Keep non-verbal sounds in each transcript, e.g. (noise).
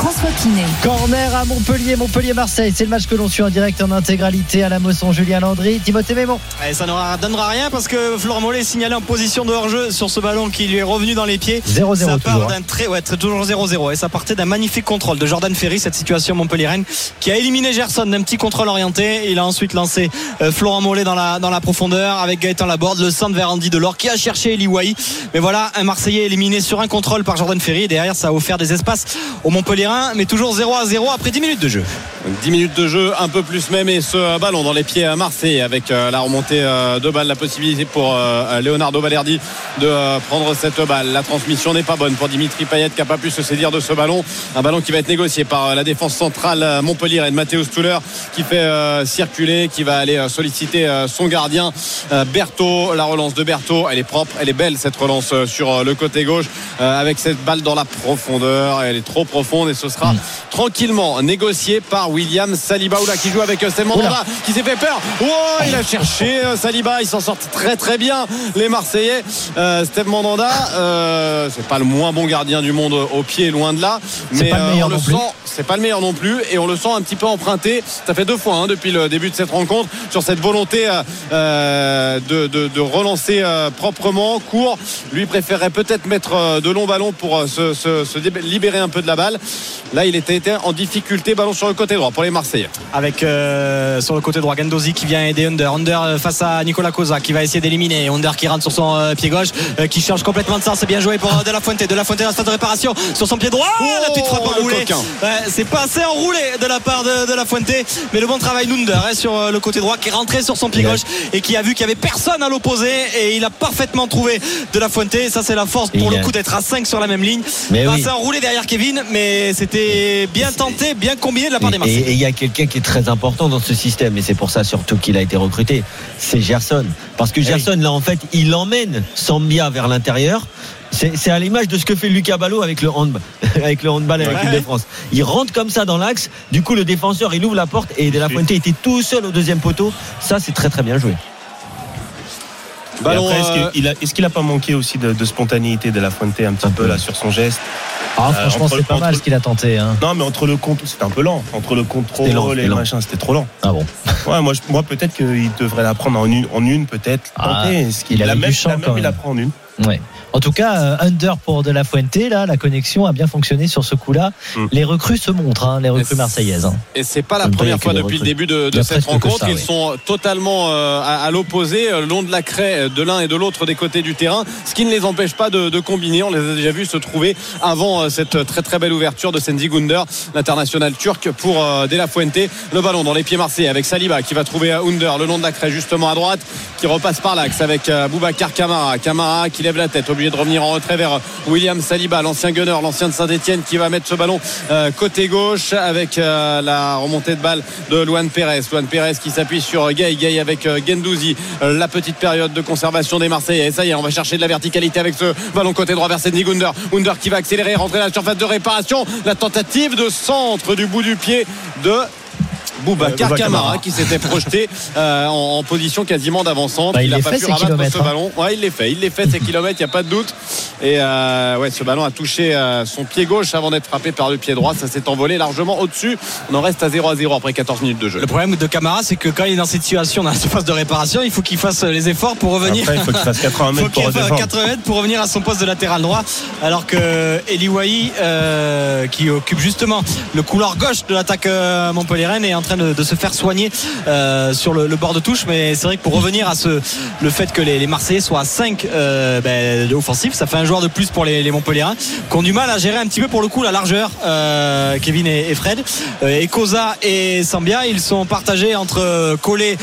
François Pinet. Corner à Montpellier, Montpellier-Marseille. C'est le match que l'on suit en direct en intégralité à la Mosson. Julien Landry, Timothée Mémon. Et ça ne donnera rien parce que Florent Mollet est signalé en position de hors-jeu sur ce ballon qui lui est revenu dans les pieds. 0-0 Ça part toujours. d'un très, ouais, très- toujours 0-0. Et ça partait d'un magnifique contrôle de Jordan Ferry, cette situation Montpellier-Rennes, qui a éliminé Gerson d'un petit contrôle orienté. Il a ensuite lancé euh, Florent Mollet dans la, dans la profondeur avec Gaëtan Laborde, le centre vers Andy Delors qui a cherché Eli Wahi. Mais voilà, un Marseillais éliminé sur un contrôle par Jordan Ferry. Et derrière, ça a offert des espaces au Mais toujours 0 à 0 après 10 minutes de jeu. 10 minutes de jeu, un peu plus même, et ce ballon dans les pieds à Marseille avec euh, la remontée euh, de balle, la possibilité pour euh, Leonardo Valerdi de euh, prendre cette balle. La transmission n'est pas bonne pour Dimitri Payet qui n'a pas pu se saisir de ce ballon. Un ballon qui va être négocié par euh, la défense centrale euh, Montpellier et de Mathéus Tuller qui fait euh, circuler, qui va aller euh, solliciter euh, son gardien euh, Berthaud. La relance de Berthaud, elle est propre, elle est belle cette relance euh, sur euh, le côté gauche euh, avec cette balle dans la profondeur. Elle est trop profonde ce sera tranquillement négocié par William Saliba. Oula, qui joue avec euh, Steve Mandanda qui s'est fait peur. Oh, il a cherché euh, Saliba, ils s'en sortent très très bien. Les Marseillais. Euh, Steve Mandanda, euh, c'est pas le moins bon gardien du monde au pied, loin de là, mais le euh, on le sent c'est pas le meilleur non plus et on le sent un petit peu emprunté. Ça fait deux fois hein, depuis le début de cette rencontre sur cette volonté euh, euh, de, de- de relancer euh, proprement. Court lui préférerait peut-être mettre euh, de longs ballons pour euh, se, se- se dé- libérer un peu de la balle là il était, en difficulté. Ballon sur le côté droit pour les Marseillais. Avec euh, sur le côté droit Gandozi qui vient aider Under. Under euh, face à Nicolas Cosa qui va essayer d'éliminer. Under qui rentre sur son euh, pied gauche euh, qui change complètement de sens. C'est bien joué pour De La Fuente. De La Fuente dans la phase de réparation sur son pied droit. La petite frappe Oh, le enroulée. c'est pas assez enroulé de la part de, de La Fuente. Mais le bon travail d'Under hein, sur le côté droit qui est rentré sur son pied Ouais. gauche et qui a vu qu'il y avait personne à l'opposé et il a parfaitement trouvé De La Fuente. Ça c'est la force pour le coup d'être à 5 sur la même ligne. Mais oui. assez enroulé derrière Kevin mais c'était bien tenté bien combiné de la part des Et- Marseillais Et et il y a quelqu'un qui est très important dans ce système, et c'est pour ça surtout qu'il a été recruté, c'est Gerson. Parce que Gerson, là, en fait, il emmène Sambia vers l'intérieur. C'est à l'image de ce que fait Lucas Ballot avec le handball, (laughs) avec le handball à l'équipe de France. Il rentre comme ça dans l'axe. Du coup, le défenseur, il ouvre la porte et De La Fuente était tout seul au deuxième poteau. Ça, c'est très très bien joué. Et ballon après, est-ce qu'il a, est-ce qu'il a pas manqué aussi de, de spontanéité de la Fuente un petit Un peu peu. là sur son geste Ah, Euh, franchement, c'est pas mal ce qu'il a tenté. hein. Non, mais entre le compte, c'était un peu lent. Entre le contrôle lent, et machin, c'était trop lent. Ah bon. (laughs) Ouais, moi, je- moi peut-être qu'il devrait la prendre en une, en une peut-être. Ah, tenter. Est-ce qu'il il la du même, champ, la même, quand il la même. prend en une. Ouais. En tout cas, euh, under pour De La Fuente, là, la connexion a bien fonctionné sur ce coup-là. Mm. Les recrues se montrent, hein, les recrues marseillaises. hein. Et c'est pas la première fois depuis le début de, cette rencontre. ça, Ils oui. sont totalement euh, à, à l'opposé, euh, le long de la craie euh, de l'un et de l'autre des côtés du terrain, ce qui ne les empêche pas de, de combiner. On les a déjà vus se trouver avant euh, cette très très belle ouverture de Senzi Gunder, l'international turc pour euh, De La Fuente. Le ballon dans les pieds marseillais avec Saliba qui va trouver euh, Under le long de la craie justement à droite, qui repasse par l'axe avec euh, Boubacar Camara. Camara qui lève la tête, obligé de revenir en retrait vers William Saliba, l'ancien gunner, l'ancien de Saint-Etienne qui va mettre ce ballon euh, côté gauche avec euh, la remontée de balle de Luan Pérez. Luan Pérez qui s'appuie sur Gay, Gay avec euh, Gendouzi. La petite période de conservation des Marseillais. Ça y est, on va chercher de la verticalité avec ce ballon côté droit vers Sendy Gunder. Gunder qui va accélérer, rentrer dans la surface de réparation. La tentative de centre du bout du pied de Boubacar Boubacar Camara qui s'était projeté euh, en, en position quasiment d'avant-centre. Bah, il a les pas fait, pu rabattre kilomètres, ce hein. ballon. Ouais, il les fait. Il les fait ces kilomètres, il n'y a pas de doute. Et euh, ouais, ce ballon a touché euh, son pied gauche avant d'être frappé par le pied droit. Ça s'est envolé largement au-dessus. On en reste à 0 à 0 après 14 minutes de jeu. Le problème de Camara, c'est que quand il est dans cette situation, dans la surface de réparation, il faut qu'il fasse les efforts pour revenir. Après, il faut qu'il fasse 80 Il (laughs) faut mètres qu'il pour fasse redescendre. 80 mètres pour revenir à son poste de latéral droit. Alors que Eli Wahi, euh, qui occupe justement le couloir gauche de l'attaque euh, montpelliéraine, est en train de, de se faire soigner euh, sur le, le bord de touche. Mais c'est vrai que pour revenir à ce, le fait que les, les Marseillais soient à 5 euh, ben, offensifs, ça fait un joueurs de plus pour les, les Montpellierins qui ont du mal à gérer un petit peu pour le coup la largeur. euh, Kevin et, et Fred. Euh, et Koza et Sambia, ils sont partagés entre coller,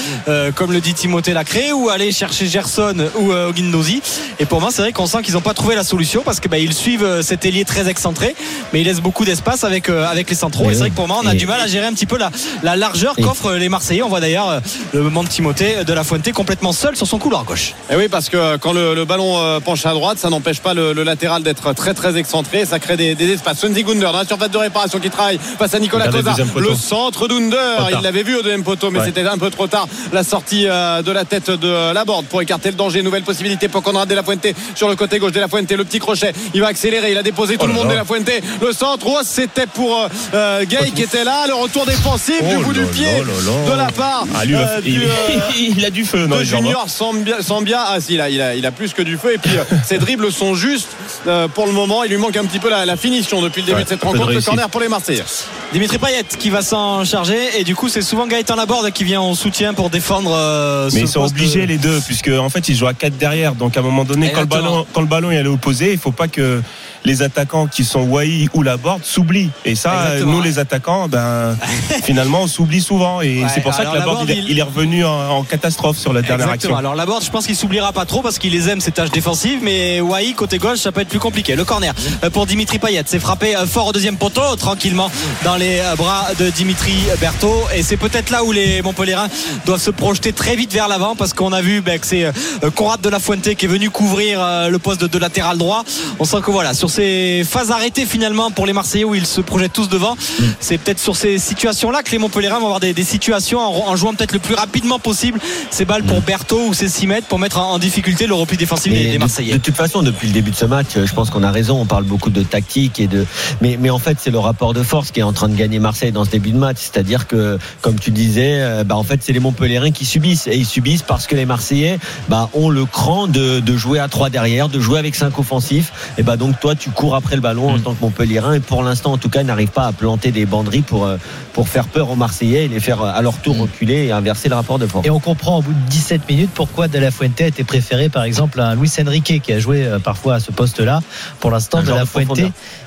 comme le dit Timothée Lacré, ou aller chercher Gerson ou Oguindozi. Et pour moi, c'est vrai qu'on sent qu'ils n'ont pas trouvé la solution parce que bah, ils suivent cet ailier très excentré, mais ils laissent beaucoup d'espace avec, avec les centraux. Et Et c'est vrai que pour moi, on a Et- du mal à gérer un petit peu la, la largeur qu'offrent les Marseillais. On voit d'ailleurs euh, le moment de Timothée de la Fuente complètement seul sur son couloir gauche. Et oui, parce que quand le, le ballon euh, penche à droite, ça n'empêche pas le, le latéral d'être très très excentré. Ça crée des, des espaces. Swansea Gunder dans la surface de réparation qui travaille face à Nicolas Cosa. Le centre d'Under, il l'avait vu au deuxième poteau, mais Ouais. c'était un peu trop tard. La sortie euh, de la tête de la borde pour écarter le danger. Nouvelle possibilité pour Conrad De La Fuente sur le côté gauche. De La Fuente, le petit crochet. Il va accélérer. Il a déposé tout Oh le monde. De La Fuente, le centre. Oh, c'était pour euh, euh, Gay qui était là. Le retour défensif Oh du là pied de la part Ah, lui, euh, il, du, euh, (laughs) il a du feu de jambes. hein. Junior Sambia, Sambia. ah si, il a, il, a, il a plus que du feu et puis euh, ses dribbles sont justes euh, pour le moment il lui manque un petit peu la, la finition depuis le début Ouais, de cette de rencontre le réussite. corner pour les Marseillais Dimitri Payet qui va s'en charger et du coup c'est souvent Gaëtan Laborde qui vient en soutien pour défendre euh, Mais ce ils sont de- obligés les deux, puisque en fait ils jouent à 4 derrière. Donc à un moment donné, quand le, ballon, quand le ballon est allé opposé, il faut pas que les attaquants qui sont Wai ou Laborde s'oublient. Et ça, Exactement. nous les attaquants, ben (laughs) finalement on s'oublie souvent. Et Ouais, c'est pour ça que alors Laborde Laborde, il, est- il- est revenu en, en catastrophe sur la dernière Exactement. action. Alors Laborde, je pense qu'il s'oubliera pas trop parce qu'il les aime ses tâches défensives, mais Wai côté gauche, ça peut être plus compliqué. Le corner euh, pour Dimitri Payet, c'est frappé euh, fort au deuxième poteau, tranquillement dans les euh, bras de Dimitri Berthaud, et c'est peut-être là où les Montpellierins doivent se projeter très vite vers l'avant parce qu'on a vu ben, que c'est Conrad de la Fuente qui est venu couvrir le poste de, de latéral droit. On sent que voilà, sur ces phases arrêtées finalement pour les Marseillais où ils se projettent tous devant, c'est peut-être sur ces situations-là que les Montpellierins vont avoir des, des situations en, en jouant peut-être le plus rapidement possible ces balles pour Berthaud ou ces 6 mètres pour mettre en, en difficulté le repli défensif des, Marseillais. De, toute façon, depuis le début de ce match, je pense qu'on a raison. On parle beaucoup de tactique et de, mais, mais en fait, c'est le rapport de force qui est en train de gagner Marseille dans ce début de match. C'est-à-dire que, comme tu disais, euh, bah, en fait, c'est les Montpellierins qui subissent et ils subissent parce que les Marseillais, bah, ont le cran de, de jouer à 3 derrière, de jouer avec 5 offensifs. Et bah, donc, toi, tu cours après le ballon en tant que Montpellierin et pour l'instant, en tout cas, ils n'arrivent pas à planter des banderies pour, euh, pour faire peur aux Marseillais et les faire euh, à leur tour reculer et inverser le rapport de force. Et on comprend au bout de 17 minutes pourquoi De La Fuente a été préféré par exemple à Luis Enrique qui a joué euh, parfois à ce poste-là. Pour l'instant, De La Fuente,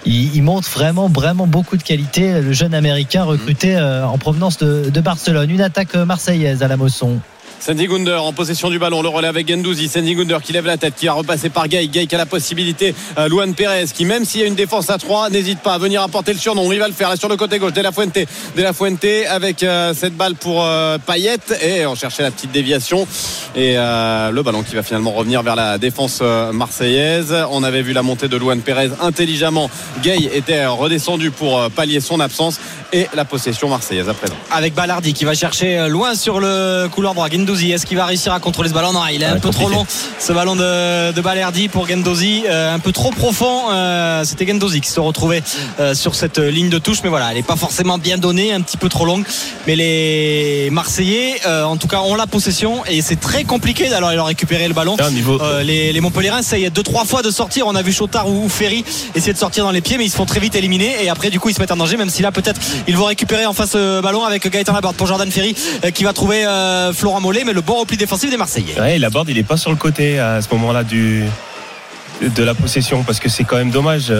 il, il montre vraiment, vraiment beaucoup de qualité. Le jeune américain recruté euh, en provenance de, de Barcelone. Une attaque marseillaise à la Mosson. Sandy Gunder en possession du ballon, le relais avec Gendouzi. Sandy Gunder qui lève la tête, qui va repasser par Gay. Gay qui a la possibilité. Euh, Luan Perez qui, même s'il y a une défense à 3, n'hésite pas à venir apporter le surnom. Il va le faire là sur le côté gauche. De la Fuente. De la Fuente avec euh, cette balle pour euh, Payet. Et on cherchait la petite déviation. Et euh, le ballon qui va finalement revenir vers la défense marseillaise. On avait vu la montée de Luan Perez intelligemment. Gay était redescendu pour pallier son absence. Et la possession marseillaise à présent. Avec Ballardi qui va chercher euh, loin sur le couloir droit. Gendouzi, est-ce qu'il va réussir à contrôler ce ballon Non, il est un peu trop long ce ballon de, de Ballardi pour Gendouzi, euh, un peu trop profond. euh, C'était Gendouzi qui se retrouvait euh, sur cette ligne de touche, mais voilà, elle n'est pas forcément bien donnée, un petit peu trop longue. Mais les Marseillais, euh, en tout cas, ont la possession et c'est très compliqué d'aller leur récupérer le ballon. Niveau- Euh, les, les Montpellierins essayent deux trois fois de sortir. On a vu Chotard ou, ou Ferry essayer de sortir dans les pieds, mais ils se font très vite éliminer. Et après, du coup, ils se mettent en danger. Même si là, peut-être, ils vont récupérer en face euh, ballon avec Gaëtan Laborde pour Jordan Ferry euh, qui va trouver euh, Florent Mollet, mais le bon repli défensif des Marseillais. Ouais, la board, il est pas sur le côté à ce moment-là de la possession parce que c'est quand même dommage.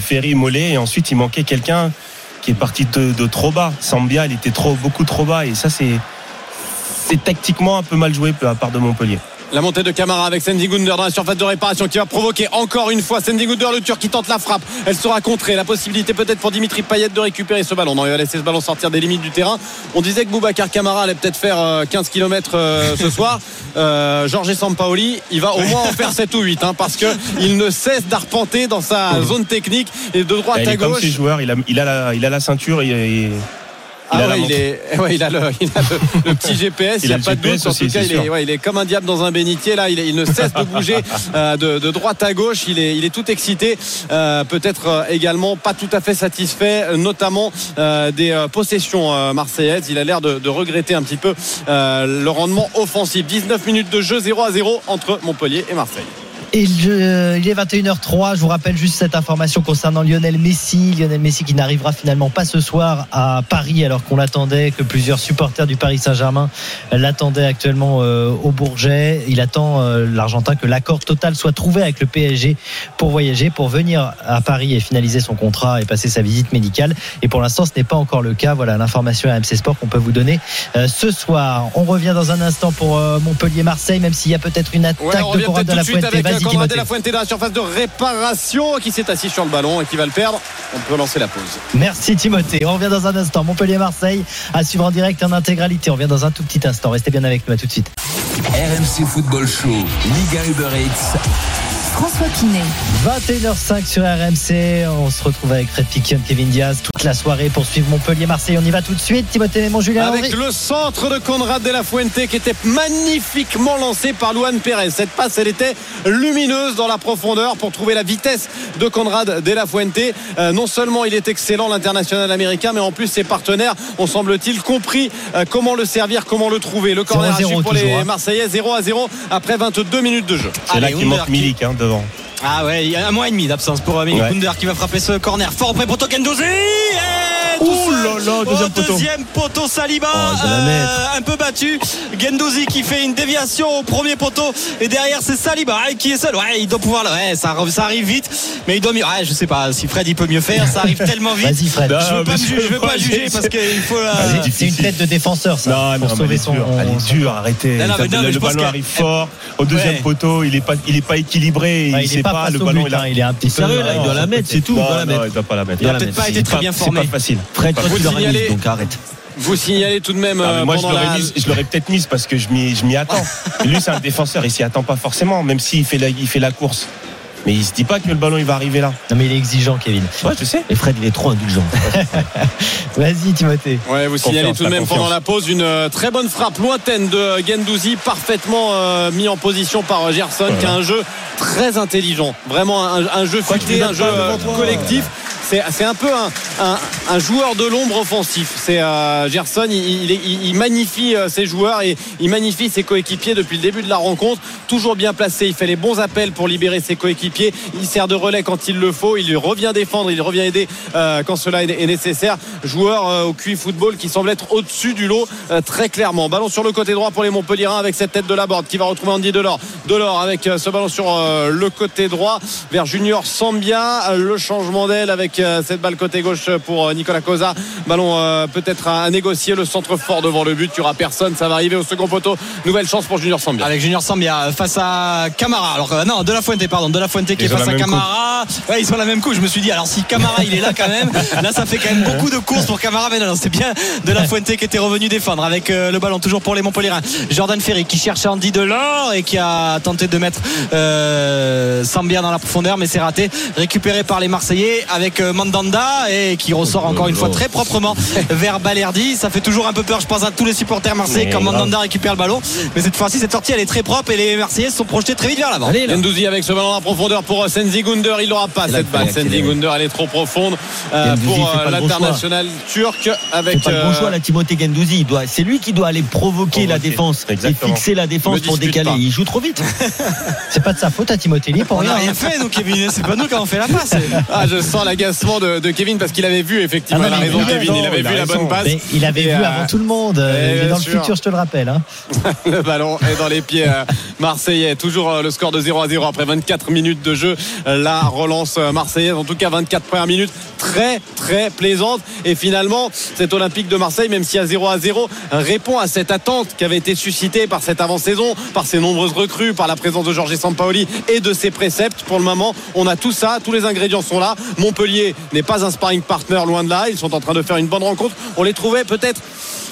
Ferry, Mollet, et ensuite il manquait quelqu'un qui est parti de, de trop bas. Sambia, il était trop beaucoup trop bas et ça c'est c'est tactiquement un peu mal joué à part de Montpellier. La montée de Camara avec Sandy Gunder dans la surface de réparation qui va provoquer encore une fois Sandy Gunder, le Turc qui tente la frappe. Elle sera contrée. La possibilité peut-être pour Dimitri Payet de récupérer ce ballon. Non, il va laisser ce ballon sortir des limites du terrain. On disait que Boubacar Camara allait peut-être faire euh, 15 km ce (laughs) soir. Euh, Georges Sampaoli, il va au moins en faire 7 ou 8 hein, parce que il ne cesse d'arpenter dans sa zone technique et de droite il à comme gauche. joueurs, il a, il a, la, il a la ceinture et, Ah ouais, il, est, ouais, il a, le, il a le, le petit (laughs) GPS, il n'y a pas de doute. En tout cas, il est, ouais, il est comme un diable dans un bénitier. Là, il, est- il ne cesse de bouger (laughs) euh, de, de droite à gauche. Il est, il est tout excité. Euh, Peut-être euh, également pas tout à fait satisfait, euh, notamment euh, des euh, possessions euh, marseillaises. Il a l'air de, de regretter un petit peu euh, le rendement offensif. 19 minutes de jeu, 0 à 0 entre Montpellier et Marseille. Et je- il est 21h03. Je vous rappelle juste cette information concernant Lionel Messi. Lionel Messi qui n'arrivera finalement pas ce soir à Paris alors qu'on l'attendait, que plusieurs supporters du Paris Saint-Germain l'attendaient actuellement euh, au Bourget. Il attend euh, l'Argentin que l'accord total soit trouvé avec le PSG pour voyager, pour venir à Paris et finaliser son contrat et passer sa visite médicale. Et pour l'instant, ce n'est pas encore le cas. Voilà l'information à MC Sport qu'on peut vous donner euh, ce soir. On revient dans un instant pour euh, Montpellier-Marseille, même s'il y a peut-être une attaque Ouais, de peut-être de la Fuente. Conrad de Timothée. la Fuente dans la surface de réparation qui s'est assis sur le ballon et qui va le perdre. On peut lancer la pause. Merci Timothée. On revient dans un instant. Montpellier-Marseille à suivre en direct et en intégralité. On revient dans un tout petit instant. Restez bien avec nous. À tout de suite. RMC Football Show, Liga Uber Eats. François Pinet. 21h05 sur RMC. On se retrouve avec Fred Piquion, Kevin Diaz toute la soirée pour suivre Montpellier-Marseille. On y va tout de suite. Timothée Mémon, Julien Avec Henry. le centre de Conrad de la Fuente qui était magnifiquement lancé par Luan Pérez. Cette passe, elle était lumineuse dans la profondeur pour trouver la vitesse de Conrad de la Fuente. Euh, non seulement il est excellent, l'international américain, mais en plus ses partenaires ont semble-t-il compris euh, comment le servir, comment le trouver. Le corner à 0-0 suivre pour les toujours, hein. Marseillais, 0 à 0 après 22 minutes de jeu. C'est là qu'il manque Milik hein, Ah ouais, il y a un mois et demi d'absence pour Milik Ouais. Kunder qui va frapper ce corner fort auprès poteau Gendouzi Seul là là, deuxième au poteau. deuxième poteau Saliba Oh, euh, un peu battu Gendouzi qui fait une déviation au premier poteau et derrière c'est Saliba ouais, qui est seul ouais il doit pouvoir le- ouais ça, ça arrive vite mais il doit mieux ouais je sais pas si Fred il peut mieux faire ça arrive (laughs) tellement vite Vas-y, Fred. Non, je veux pas, je veux c'est- pas juger parce qu'il faut la- C'est une tête de défenseur, ça. Non, pour non, sauver elle est son. dure, elle est dure, arrêtez. Non, non, mais Ça- non, mais le ballon arrive fort. Au deuxième Ouais. poteau, il est pas, il est pas équilibré. Il sait n'est pas, le ballon but, il a- hein, il est un petit peu. Sérieux, là, il doit la mettre, c'est tout. il Non, doit la non, mettre. il doit pas la mettre. il a peut-être pas été très bien C'est formé pas facile. Fred, toi, Vous tu l'aurais donc arrête. Vous signalez tout de même Non, mais euh, moi, je l'aurais la- mise- je l'aurais peut-être mise parce que je m'y, je m'y attends. Mais (laughs) lui, c'est un défenseur, il s'y attend pas forcément, même s'il fait la, il fait la course. Mais il se dit pas que le ballon il va arriver là. Non, mais il est exigeant, Kevin. Ouais, je sais. Et Fred, il est trop indulgent. (laughs) Vas-y, Timothée. Ouais, vous signalez tout de même confiance. pendant la pause une euh, très bonne frappe lointaine de Gendouzi, parfaitement euh, mis en position par Gerson, Voilà. qui a un jeu très intelligent. Vraiment un, un jeu futé, un jeu toi. collectif. C'est un peu un, joueur de l'ombre offensif. C'est euh, Gerson, il, magnifie euh, ses joueurs et il magnifie ses coéquipiers depuis le début de la rencontre. Toujours bien placé, il fait les bons appels pour libérer ses coéquipiers. Il sert de relais quand il le faut. Il revient défendre, il revient aider euh, quand cela est, nécessaire. Joueur au QI football qui semble être au-dessus du lot très clairement. Ballon sur le côté droit pour les Montpellierins avec cette tête de la borde qui va retrouver Andy Delors. Delors avec ce ballon sur le côté droit vers Junior Sambia. Le changement d'aile avec euh, cette balle côté gauche pour euh, Nicolas Cosa. Ballon euh, peut-être à, négocier. Le centre fort devant le but. Il n'y aura personne. Ça va arriver au second poteau. Nouvelle chance pour Junior Sambia. avec Junior Sambia face à Camara. Alors euh, non, De La Fuente, pardon, De La Fuente qui Ils est face à Camara. Ouais, ils sont à la même couche. Je me suis dit, alors si Camara il est là quand même, (laughs) là ça fait quand même beaucoup de courses pour Camara. Mais non, non, c'est bien De La Fuente qui était revenu défendre avec euh, le ballon toujours pour les Montpellierins. Jordan Ferry qui cherche Andy Delors et qui a tenté de mettre euh, Sambia dans la profondeur, mais c'est raté. Récupéré par les Marseillais avec euh, Mandanda et qui ressort encore une fois très proprement (laughs) vers Balerdi. Ça fait toujours un peu peur, je pense, à tous les supporters marseillais quand. Mandanda récupère le ballon. Mais cette fois-ci, cette sortie elle est très propre et les Marseillais se sont projetés très vite vers l'avant. Gendouzi avec ce ballon en profondeur pour euh, Senzi Gunder. Il n'aura pas cette balle. Senzi Gunder, elle est trop profonde euh, pour euh, l'international turc C'est avec. pas le bon euh, choix, la Timothée Gendouzi. C'est lui qui doit aller provoquer la défense Exactement. et fixer la défense pour décaler. pas. Il joue trop vite. (laughs) C'est pas de sa faute à Timothée Lee pour On n'a rien. rien fait, nous, Kevin. C'est pas nous qui avons fait la passe. Ah, je sens de, de Kevin parce qu'il avait vu effectivement. Ah non, il a mais raison, Kevin. Il avait il vu la raison. bonne passe. Mais il avait vu euh, avant tout le monde. eh, il est bien dans le futur, je te le rappelle. hein. (laughs) Le ballon est dans les pieds euh, marseillais. Toujours euh, le score de 0 à 0 après 24 minutes de jeu. Euh, La relance euh, marseillaise, en tout cas 24 premières minutes, très très plaisante. Et finalement, cet Olympique de Marseille, même si à 0 à 0, répond à cette attente qui avait été suscitée par cette avant-saison, par ses nombreuses recrues, par la présence de Jorge Sampaoli et de ses préceptes. Pour le moment, on a tout ça, tous les ingrédients sont là. Montpellier n'est pas un sparring partner loin de là. Ils sont en train de faire une bonne rencontre. On les trouvait peut-être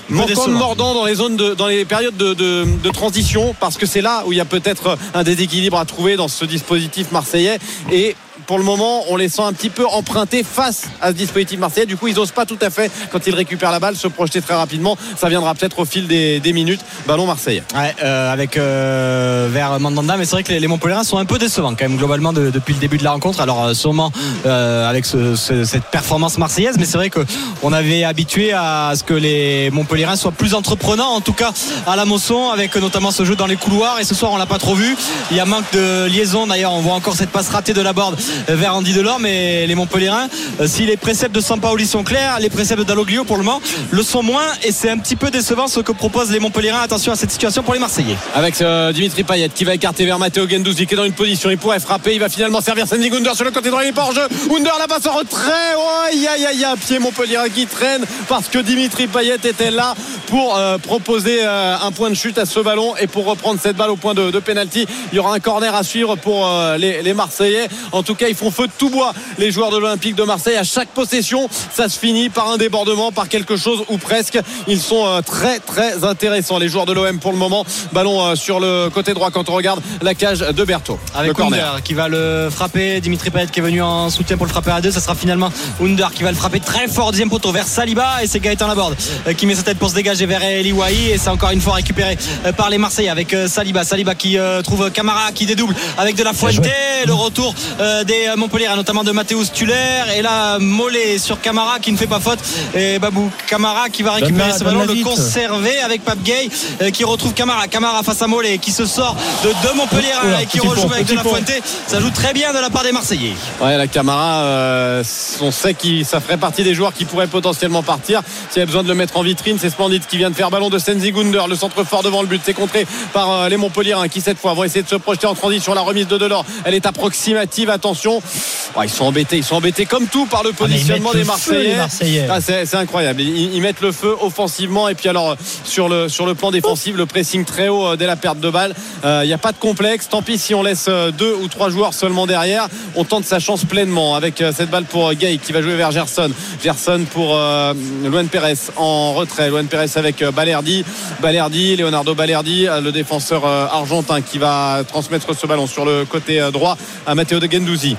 manquant de mordant dans les zones de, dans les périodes de, de- de transition parce que c'est là où il y a peut-être un déséquilibre à trouver dans ce dispositif marseillais et pour le moment, on les sent un petit peu empruntés face à ce dispositif marseillais. Du coup, ils n'osent pas tout à fait, quand ils récupèrent la balle, se projeter très rapidement. Ça viendra peut-être au fil des, des minutes. Ballon marseillais. Ouais, euh, avec euh, vers Mandanda, mais c'est vrai que les, les Montpellierins sont un peu décevants quand même globalement de- depuis le début de la rencontre. Alors euh, sûrement euh, avec ce- ce- cette performance marseillaise, mais c'est vrai que on avait habitué à ce que les Montpellierins soient plus entreprenants, en tout cas à la Mosson, avec notamment ce jeu dans les couloirs. Et ce soir, on l'a pas trop vu. Il y a manque de liaison. D'ailleurs, on voit encore cette passe ratée de la borde vers Andy Delors, mais les Montpellierins, euh, si les préceptes de Sampaoli sont clairs, les préceptes d'Aloglio pour le moment le sont moins. Et c'est un petit peu décevant ce que proposent les Montpellierins. Attention à cette situation pour les Marseillais. Avec euh, Dimitri Payet qui va écarter vers Matteo Gendouzi qui est dans une position. Il pourrait frapper. Il va finalement servir Sandy Gunder sur le côté droit. Il est pas hors jeu. Gunder passe en retrait. Oh, aïe aïe aïe. Pied Montpellier qui traîne parce que Dimitri Payet était là pour euh, proposer un point de chute à ce ballon et pour reprendre cette balle au point de, de pénalty. Il y aura un corner à suivre pour les, les Marseillais. En tout cas, ils font feu de tout bois. Les joueurs de l'Olympique de Marseille. À chaque possession, ça se finit par un débordement, par quelque chose ou presque. Ils sont euh, très très intéressants. Les joueurs de l'OM pour le moment. Ballon euh, sur le côté droit quand on regarde la cage de Berthaud. Avec le corner. Under qui va le frapper. Dimitri Payet qui est venu en soutien pour le frapper à deux. Ça sera finalement Under qui va le frapper très fort deuxième poteau vers Saliba et c'est Gaëtan Laborde euh, qui met sa tête pour se dégager vers Eli Wahi et c'est encore une fois récupéré par les Marseillais avec Saliba. Saliba qui trouve Camara qui dédouble avec de la Fuente. Le retour euh, des Montpellier notamment de Mathéus Tuller et là Mollet sur Camara qui ne fait pas faute et Babou Camara qui va récupérer ce ballon le vite. conserver avec Pape Gay euh, qui retrouve Camara. Camara face à Mollet qui se sort de deux Montpellier Oula, et qui rejoue avec de la pont. Fuente. Ça joue très bien de la part des Marseillais. Ouais, la Camara, euh, on sait que ça ferait partie des joueurs qui pourraient potentiellement partir. S'il y a besoin de le mettre en vitrine, c'est Splendide qui vient de faire ballon de Senzi Gunder. Le centre fort devant le but, c'est contré par euh, les Montpellierins qui cette fois vont essayer de se projeter en transition. La remise de Delors, elle est approximative. Attention, Ouais, ils sont embêtés, ils sont embêtés comme tout par le Ah, positionnement des feu, Marseillais. Ah, c'est c'est incroyable. Ils, ils mettent le feu offensivement et puis alors sur le sur le plan défensif, le pressing très haut euh, dès la perte de balle. Euh, Il n'y a pas de complexe. Tant pis si on laisse euh, deux ou trois joueurs seulement derrière. On tente sa chance pleinement avec cette balle pour Gay qui va jouer vers Gerson. Gerson pour euh, Luan Pérez en retrait. Luan Pérez avec Balerdi. Balerdi, Leonardo Balerdi, le défenseur argentin qui va transmettre ce ballon sur le côté droit à Matteo de Gendouzi.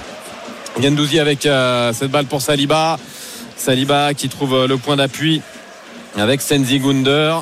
Gendouzi avec euh, cette balle pour Saliba. Saliba qui trouve le point d'appui avec Senzi Gunder.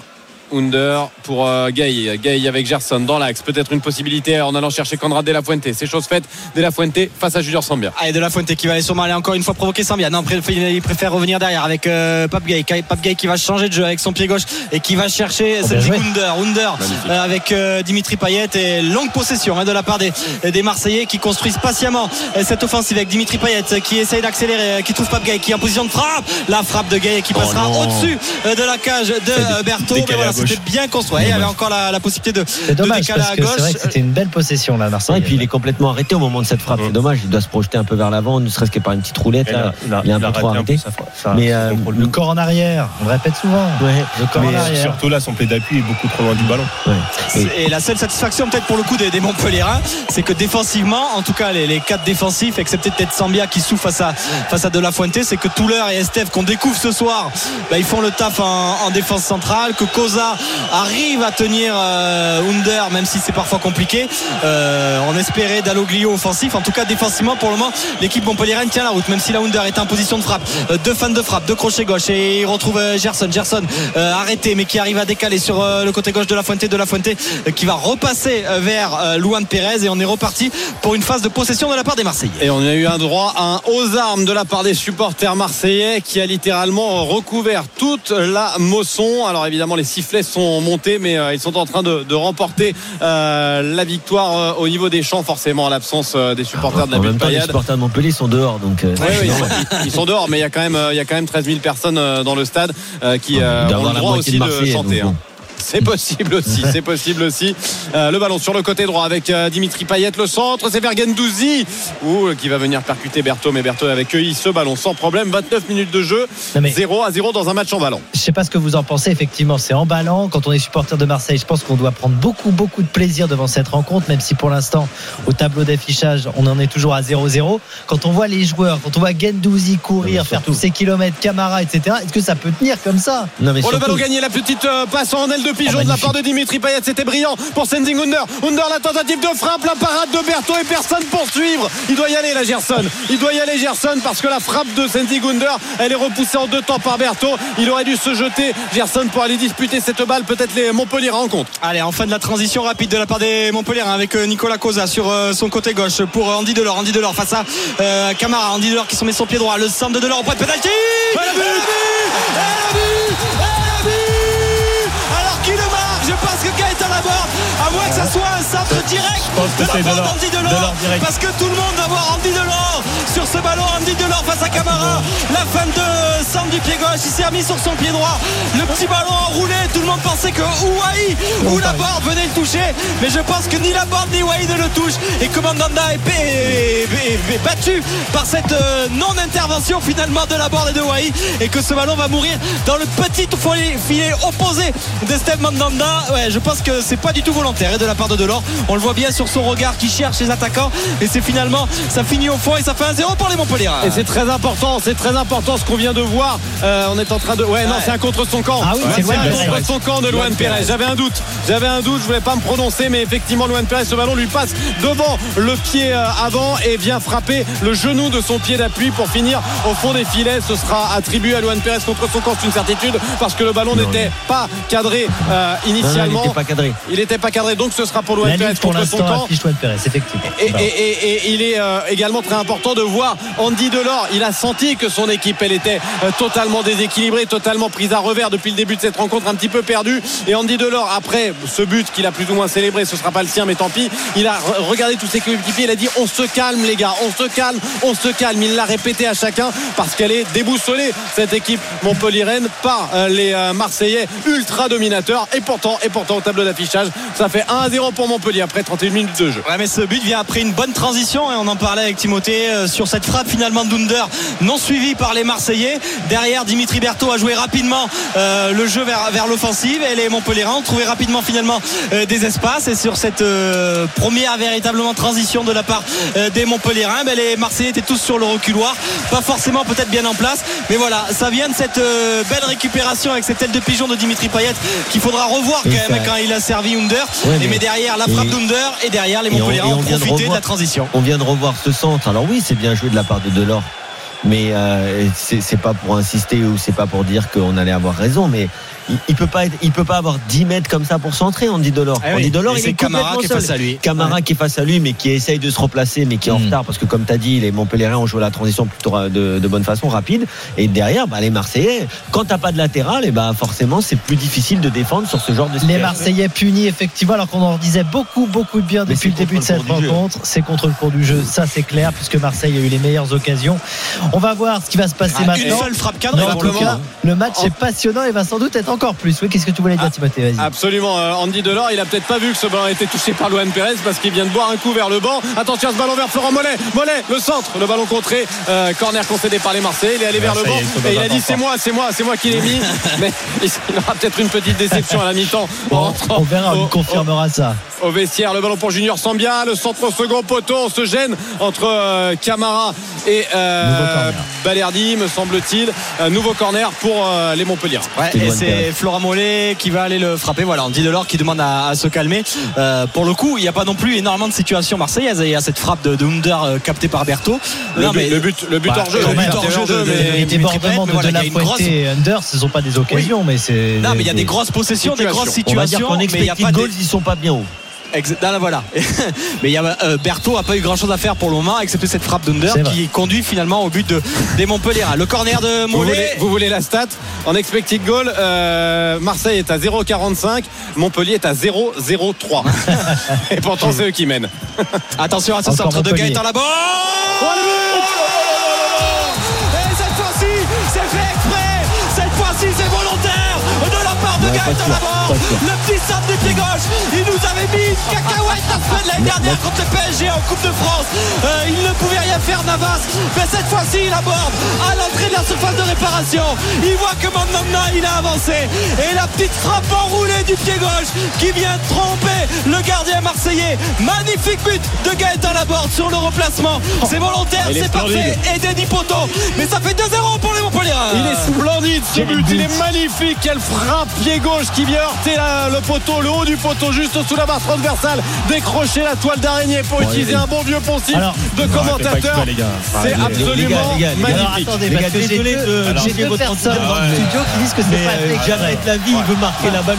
Under pour euh, Gay. Gay avec Gerson dans l'axe. Peut-être une possibilité en allant chercher Conrad De La Fuente. C'est chose faite. De La Fuente face à Junior Sambia. Allez, De La Fuente qui va aller sûrement aller encore une fois provoquer Sambia. Non, il préfère revenir derrière avec euh, Pape Gay. Pape Gay qui va changer de jeu avec son pied gauche et qui va chercher Oh, joué. Under. Under euh, avec euh, Dimitri Payet et longue possession hein, de la part des, des Marseillais qui construisent patiemment cette offensive avec Dimitri Payet qui essaye d'accélérer, qui trouve Pape Gay qui est en position de frappe. La frappe de Gay qui passera non. au-dessus de la cage de Berthaud. Mais voilà, c'était bien construit. Il y avait encore la, la possibilité de, C'est de dommage décaler parce à que gauche. c'est vrai que c'était une belle possession là, Marseille. Ouais, et puis il est complètement arrêté au moment de cette frappe. C'est dommage, il doit se projeter un peu vers l'avant, ne serait-ce que par une petite roulette. Et Là. là, il est un peu trop arrêté. Mais, euh, le corps en arrière, on le répète souvent. Ouais. Le corps en Mais arrière. surtout là, son pied d'appui est beaucoup trop loin du ballon. Ouais. Et- Et la seule satisfaction peut-être pour le coup des, des Montpellierins, c'est que défensivement, en tout cas les, les quatre défensifs, excepté peut-être Sambia qui souffre face à, face à De La Fuente, c'est que Touler et Estève qu'on découvre ce soir, bah, ils font le taf en, en défense centrale, que Cosa arrive à tenir euh, Under, même si c'est parfois compliqué. Euh, on espérait Dalloglio offensif, en tout cas défensivement pour le moment, l'équipe montpelliéraine tient la route, même si la Under est en position de frappe. Euh, deux fans de frappe, deux crochets gauche et il retrouve euh, Gerson. Gerson arrêté mais qui arrive à décaler sur le côté gauche de la Fuente de la Fuente qui va repasser vers Luan Pérez et on est reparti pour une phase de possession de la part des Marseillais. Et on a eu un droit à un aux armes de la part des supporters marseillais qui a littéralement recouvert toute la Mosson. Alors évidemment les sifflets sont montés mais euh, ils sont en train de, de remporter euh, la victoire euh, au niveau des champs forcément en l'absence des supporters de la en bulle même temps, les supporters de Montpellier sont dehors. Donc, Oui, ils, sont, ils sont dehors, mais il y a quand même, euh, il y a quand même 13 000 personnes dans le stade qui ont le droit aussi de chanter. donc hein. C'est possible aussi, c'est possible aussi. Euh, le ballon sur le côté droit avec euh, Dimitri Payet, le centre, c'est vers Gendouzi Ouh, qui va venir percuter Berthaud, mais Berthaud avait cueilli ce ballon sans problème. 29 minutes de jeu, Non, mais- 0 à 0 dans un match en ballon. Je sais pas ce que vous en pensez. Effectivement, c'est emballant. Quand on est supporter de Marseille, je pense qu'on doit prendre beaucoup, beaucoup de plaisir devant cette rencontre, même si pour l'instant, au tableau d'affichage, on en est toujours à 0-0. Quand on voit les joueurs, quand on voit Gendouzi courir, faire tous ses kilomètres, Camara, etc., est-ce que ça peut tenir comme ça? Non, mais Pour le ballon gagné, la petite euh, passe en aile de pigeons Oh, de la part de Dimitri Payet. C'était brillant pour Senzing Under. Under, la tentative de frappe, la parade de Berthaud et personne pour suivre. Il doit y aller, la Gerson. Il doit y aller, Gerson, parce que la frappe de Senzing Under, elle est repoussée en deux temps par Berthaud. Il aurait dû se jeter, Gerson, pour aller disputer cette balle. Peut-être les Montpellier en compte. Allez, en fin de la transition rapide de la part des Montpellier hein, avec euh, Nicolas Cosa sur euh, son côté gauche pour euh, Andy Delors. Andy Delors face à euh, Camara. Andy Delors qui se met son pied droit. Le centre de Delors au point de pénalty. Elle a vu Elle a vu Elle a vu à moins que ça soit un centre direct de la part d'Andy Delors. Parce que tout le monde va voir Andy Delors sur ce ballon. Andy Delors face à Camara. La fin de centre du pied gauche. Il s'est remis sur son pied droit. Le petit ballon enroulé. Tout le monde pensait que Ouahi ou Laborde venait le toucher. Mais je pense que ni Laborde ni Ouahi ne le touchent. Et que Mandanda est, est- est- est battu par cette euh, non-intervention finalement de Laborde et de Ouahi. Et que ce ballon va mourir dans le petit filet, filet opposé de Steve Mandanda. Ouais, je pense que c'est pas du tout volontaire et de la part de Delors. On le voit bien sur son regard qui cherche les attaquants. Et c'est finalement, ça finit au fond et ça fait un 0 pour les Montpellier. Et c'est très important, c'est très important ce qu'on vient de voir. Euh, on est en train de. Ouais, non, c'est un contre son camp. Ah oui, c'est c'est un contre son camp de Luan Pérez. J'avais un doute. J'avais un doute, je voulais pas me prononcer, mais effectivement, Luan Pérez, ce ballon lui passe devant le pied euh, avant et vient frapper le genou de son pied d'appui pour finir au fond des filets. Ce sera attribué à Luan Pérez contre son camp, c'est une certitude, parce que le ballon n'était pas cadré euh, Non, non, il initialement. n'était pas cadré. Il n'était pas cadré, donc ce sera pour La Pérez ligne pour contre son Pérez, effectivement. Et, et- et- et il est euh, également très important de voir Andy Delors. Il a senti que son équipe, elle était euh, totalement déséquilibrée, totalement prise à revers depuis le début de cette rencontre, un petit peu perdue. Et Andy Delors, après ce but qu'il a plus ou moins célébré, ce sera pas le sien, mais tant pis. Il a re- regardé tous ses coéquipiers. Il a dit on se calme, les gars, on se calme, on se calme. Il l'a répété à chacun parce qu'elle est déboussolée cette équipe montpelliéraine par euh, les Marseillais ultra dominateurs. Et pourtant, et pourtant au tableau d'affichage, ça fait 1 à 0 pour Montpellier après 31 minutes de jeu. Ouais mais ce but vient après une bonne transition et on en parlait avec Timothée euh, sur cette frappe finalement d'Under non suivie par les Marseillais. Derrière Dimitri Berthaud a joué rapidement euh, le jeu vers, vers l'offensive et les Montpellierens ont trouvé rapidement finalement euh, des espaces et sur cette euh, première véritablement transition de la part des Montpellierens ben, les Marseillais étaient tous sur le reculoir pas forcément peut-être bien en place mais voilà ça vient de cette belle récupération avec cette aile de pigeon de Dimitri Payet qu'il faudra revoir quand même quand il a servi Under Ouais, mais- mais derrière la frappe d'Under et derrière les on- on ont vient de profité de revoir- la transition On vient de revoir ce centre. Alors oui, c'est bien joué de la part de Delors. Mais euh, c'est pas pour insister ou c'est pas pour dire qu'on allait avoir raison. Mais il, il peut pas être, il peut pas avoir 10 mètres comme ça pour centrer. On dit Delors. Eh on oui. dit Delors, Et il c'est est Camara qui est face à lui. Camara qui est face à lui, mais qui essaye de se replacer, mais qui est en Mm. retard parce que comme tu as dit, les Montpellierens ont joué la transition plutôt de, de bonne façon, rapide. Et derrière, bah, les Marseillais, quand t'as pas de latéral, et bah forcément c'est plus difficile de défendre sur ce genre de Les situation. Marseillais punis effectivement alors qu'on en disait beaucoup beaucoup de bien Mais depuis le début de cette rencontre. C'est contre le cours du jeu, ça c'est clair puisque Marseille a eu les meilleures occasions. On va voir ce qui va se passer Ah, une maintenant. seule frappe en pour tout le cas, le match est passionnant et va sans doute être encore plus. Oui, qu'est-ce que tu voulais dire, Ah, Timothée Vas-y. Absolument, euh, Andy Delors, il a peut-être pas vu que ce ballon a été touché par Luan Pérez parce qu'il vient de boire un coup vers le banc. Attention à ce ballon vers Florent Mollet. Mollet, le centre, le ballon contré, euh, corner concédé par les Marseillais. Il est allé vers ça le banc est, et il a dit c'est moi, c'est moi, c'est moi qui l'ai mis. (laughs) Mais il aura peut-être une petite déception à la mi-temps. (laughs) Bon, on verra, on au- confirmera ça. au vestiaire. Le ballon pour Junior Sambia, le centre au second poteau. On se gêne entre euh, Camara et euh. Balerdi, me semble-t-il. Nouveau corner pour euh, les Montpellier. Ouais, et de c'est. Flora Mollet qui va aller le frapper. Voilà, on dit Delors qui demande à, à se calmer. Euh, pour le coup, il n'y a pas non plus énormément de situations marseillaises. Il y a cette frappe de, de Under euh, captée par Berthaud. Le, but, mais- le but, le but Bah, hors jeu. le le but hors jeu de- mais- Les débordements mais de voilà, De La et Under, ce ne sont pas des occasions, mais c'est. Non, mais il y a des grosses possessions, des grosses On va dire situations. qu'en mais il y a expected pas goals, des- ils sont pas bien hauts. Exa- non, là, voilà. (laughs) mais il y a, euh, Berthaud a pas eu grand chose à faire pour le moment, excepté cette frappe d'Under qui conduit finalement au but de, des Montpellier. Le corner de Vous voulez, Mollet. vous voulez la stat En expected goal, euh, Marseille est à 0,45, Montpellier est à 0,03. (laughs) Et pourtant, c'est eux qui mènent. (laughs) Attention à ce centre de. Gaëtan là-bas. Oh, le but Et cette fois-ci, c'est fait exprès. Cette fois-ci, c'est volontaire de la part de Ouais, Gaëtan Laborde. Le petit centre du pied gauche. Il nous avait mis une cacahuète la semaine de l'année dernière contre le PSG en Coupe de France. Euh, il ne pouvait rien faire, Navas. Mais cette fois-ci, il aborde à l'entrée de la surface de réparation. Il voit que Mandanda, il a avancé. Et la petite frappe enroulée du pied gauche qui vient tromper le gardien marseillais. Magnifique but de Gaëtan Laborde sur le replacement. C'est volontaire, c'est parfait. Et Denis Poto. Mais ça fait 2-0 pour les Montpellier. Il est splendide ce but, il est magnifique, quelle frappe pied gauche qui vient heurter la- le poteau, le haut du poteau, juste sous la barre transversale, décrocher la toile d'araignée pour utiliser un bon vieux poncif Alors, de commentateur. C'est absolument magnifique. attendez, parce que j'ai désolé deux, personnes dans le studio qui disent que c'est pas euh, jamais de la vie, il veut marquer la balle.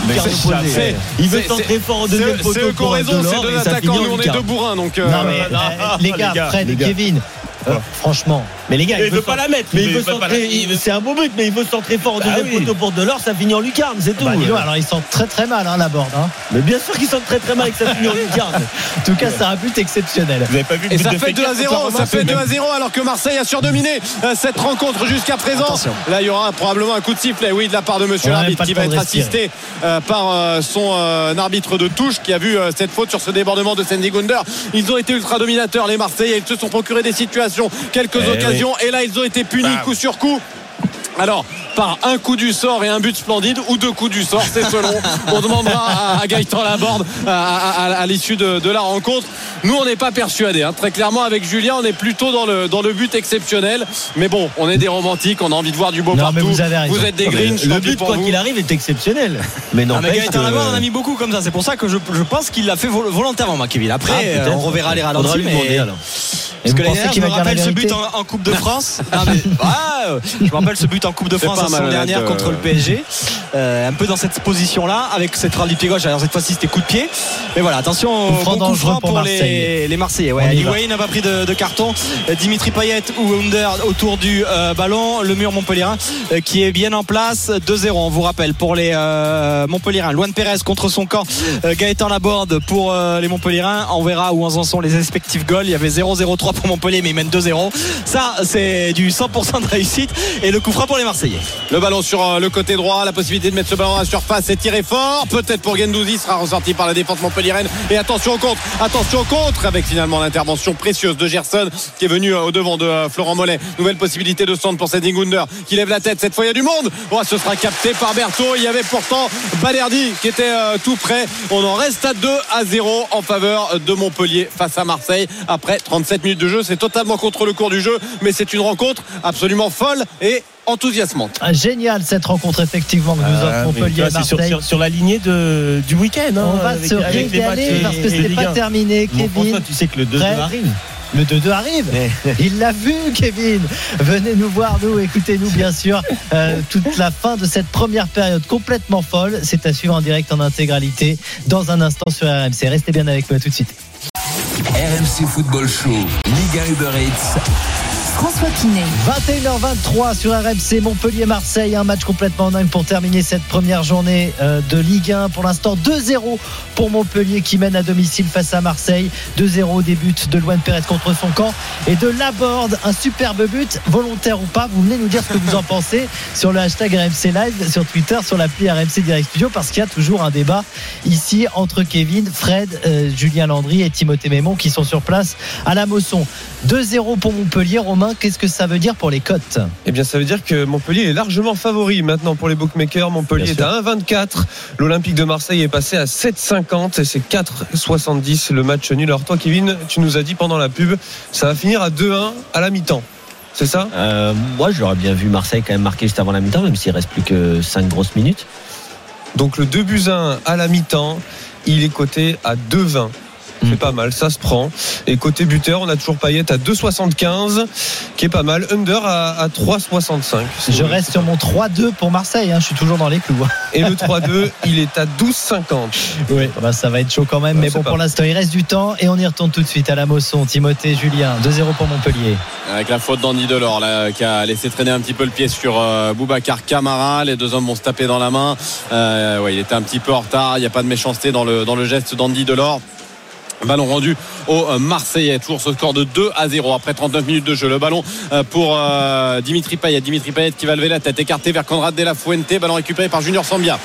Il veut centrer fort au C'est deuxième eux- c'est poteau eux qui ont raison, c'est deux attaquants, en nous on est deux bourrins. Donc, euh, Non mais non, euh, les gars, Fred. Kevin, euh, franchement, mais les gars, Il veut veut pas la mettre. Mais il Il veut veut pas la- centrer, il c'est un beau but, mais il veut centrer fort Bah deuxième oui. poteau pour Delors, ça finit en lucarne, c'est tout. Bah, donc, alors ils sont très très mal hein, la board. hein. Mais bien sûr qu'ils sentent très très mal que ça finit en lucarne. En tout cas, c'est un but exceptionnel. Vous avez pas vu le Et but ça de fait 2 Fekir à 0, contre ça fait Semaine 2 à 0 alors que Marseille a surdominé euh, cette rencontre jusqu'à présent. Là, il y aura probablement un coup de sifflet, oui, de la part de monsieur l'arbitre qui va être assisté euh, par euh, son arbitre de touche qui a vu cette faute sur ce débordement de Sandy Gunder. Ils ont été ultra dominateurs, les Marseillais. Ils se sont procurés des situations, quelques Eh occasions, et là, ils ont été punis coup sur coup. Alors, par un coup du sort et un but splendide, ou deux coups du sort, c'est selon. On demandera à, à Gaëtan Laborde à, à- à- à l'issue de, de la rencontre. Nous, on n'est pas persuadés. hein. Très clairement, avec Julien, on est plutôt dans le, dans le but exceptionnel. Mais bon, on est des romantiques, on a envie de voir du beau Non, mais partout. vous avez raison. êtes des Grinch, Le but, quoi qu'il arrive, est exceptionnel. Mais non, Ah, mais Gaëtan Laborde en a mis beaucoup comme ça. C'est pour ça que je, je pense qu'il l'a fait vol- volontairement, ma Kevin. Après, Ah, euh, on reverra les ralentis. lui mais- demander, alors. Et Parce vous que l'année dernière, je me rappelle ce but en, en Coupe de France. Non, mais, (laughs) je me rappelle ce but en Coupe de France la saison dernière euh. contre le PSG. Euh, un peu dans cette position-là, avec cette râle du pied gauche. Alors cette fois-ci, c'était coup de pied. Mais voilà, attention bon coup franc pour les, les Marseillais. Ouais. Wayne n'a pas pris de, de carton. Euh, Dimitri Payet ou Under autour du euh, ballon. Le mur Montpellierin euh, qui est bien en place. 2-0, on vous rappelle, pour les euh, Montpellierins. Luan Pérez contre son camp. Euh, Gaëtan Laborde pour euh, les Montpellierins. On verra où en sont les respectifs goals. Il y avait 0-0-3 pour Montpellier, mais ils mènent 2-0. Ça, c'est du 100% de réussite. Et le coup franc pour les Marseillais. Le ballon sur euh, le côté droit, la possibilité de mettre ce ballon à la surface et tirer fort. Peut-être pour Gendouzi, sera ressorti par la défense montpelliéraine. Et attention au contre, attention au contre, avec finalement l'intervention précieuse de Gerson qui est venu euh, au devant de euh, Florent Mollet. Nouvelle possibilité de centre pour Sandy Gunder qui lève la tête. Cette fois, il y a du monde. Oh, ce sera capté par Berthaud. Il y avait pourtant Balerdi qui était tout près. On en reste à 2 à 0 en faveur de Montpellier face à Marseille. Après 37 minutes de jeu, c'est totalement contre le cours du jeu, mais c'est une rencontre absolument folle et enthousiasmante. Ah, Génial cette rencontre effectivement que nous offre Ah, mais tu Montpellier sur, Marseille. sur- sur la lignée de, du week-end. hein, On va avec- se avec régaler parce que c'est pas 1. terminé, Bon, François, Kevin. tu sais que le 2 Prêt arrive. Le 2-2 arrive. (laughs) Il l'a vu, Kevin. Venez nous voir, nous, écoutez-nous, bien sûr. Euh, toute la fin de cette première période complètement folle. C'est à suivre en direct en intégralité dans un instant sur RMC. Restez bien avec nous à tout de suite. RMC Football Show, Liga Uber Eats. François Pinet. 21h23 sur RMC Montpellier-Marseille. Un match complètement dingue pour terminer cette première journée euh, de Ligue 1. Pour l'instant, 2-0 pour Montpellier qui mène à domicile face à Marseille. 2-0 des buts de Luan Pérez contre son camp et de Laborde. Un superbe but, volontaire ou pas. Vous venez nous dire ce que vous en (laughs) pensez sur le hashtag RMC Live, sur Twitter, sur l'appli RMC Direct Studio, parce qu'il y a toujours un débat ici entre Kevin, Fred, euh, Julien Landry et Timothée Mémon qui sont sur place à la Mosson. 2-0 pour Montpellier. Qu'est-ce que ça veut dire pour les cotes? Eh bien, ça veut dire que Montpellier est largement favori maintenant pour les bookmakers. Montpellier est à 1,24. L'Olympique de Marseille est passé à 7,50 et c'est 4,70 le match nul. Alors toi, Kevin, tu nous as dit pendant la pub, ça va finir à 2-1 à la mi-temps. C'est ça? Euh, moi, j'aurais bien vu Marseille quand même marquer juste avant la mi-temps, même s'il reste plus que 5 grosses minutes. Donc le 2 buts 1 à la mi-temps, il est coté à 2,20. C'est Mm. pas mal, ça se prend. Et côté buteur, on a toujours Payet à 2,75, qui est pas mal. Under à, à 3,65. Je reste sur mon 3-2 pour Marseille. hein. Je suis toujours dans les clous. Et le 3-2, il est à 12,50. Oui, bah, ça va être chaud quand même. Mais bon, pas pour l'instant, il reste du temps et on y retourne tout de suite à la Mosson. Timothée, Julien, 2-0 pour Montpellier. Avec la faute d'Andy Delors là, qui a laissé traîner un petit peu le pied sur euh, Boubacar Camara. Les deux hommes vont se taper dans la main. Euh, ouais, il était un petit peu en retard. Il n'y a pas de méchanceté dans le, dans le geste d'Andy Delors. Ballon rendu au euh, Marseillais. Toujours ce score de 2 à 0 après 39 minutes de jeu. Le ballon euh, pour euh, Dimitri Payet. Dimitri Payet qui va lever la tête, écarté vers Conrad de la Fuente. Ballon récupéré par Junior Sambia.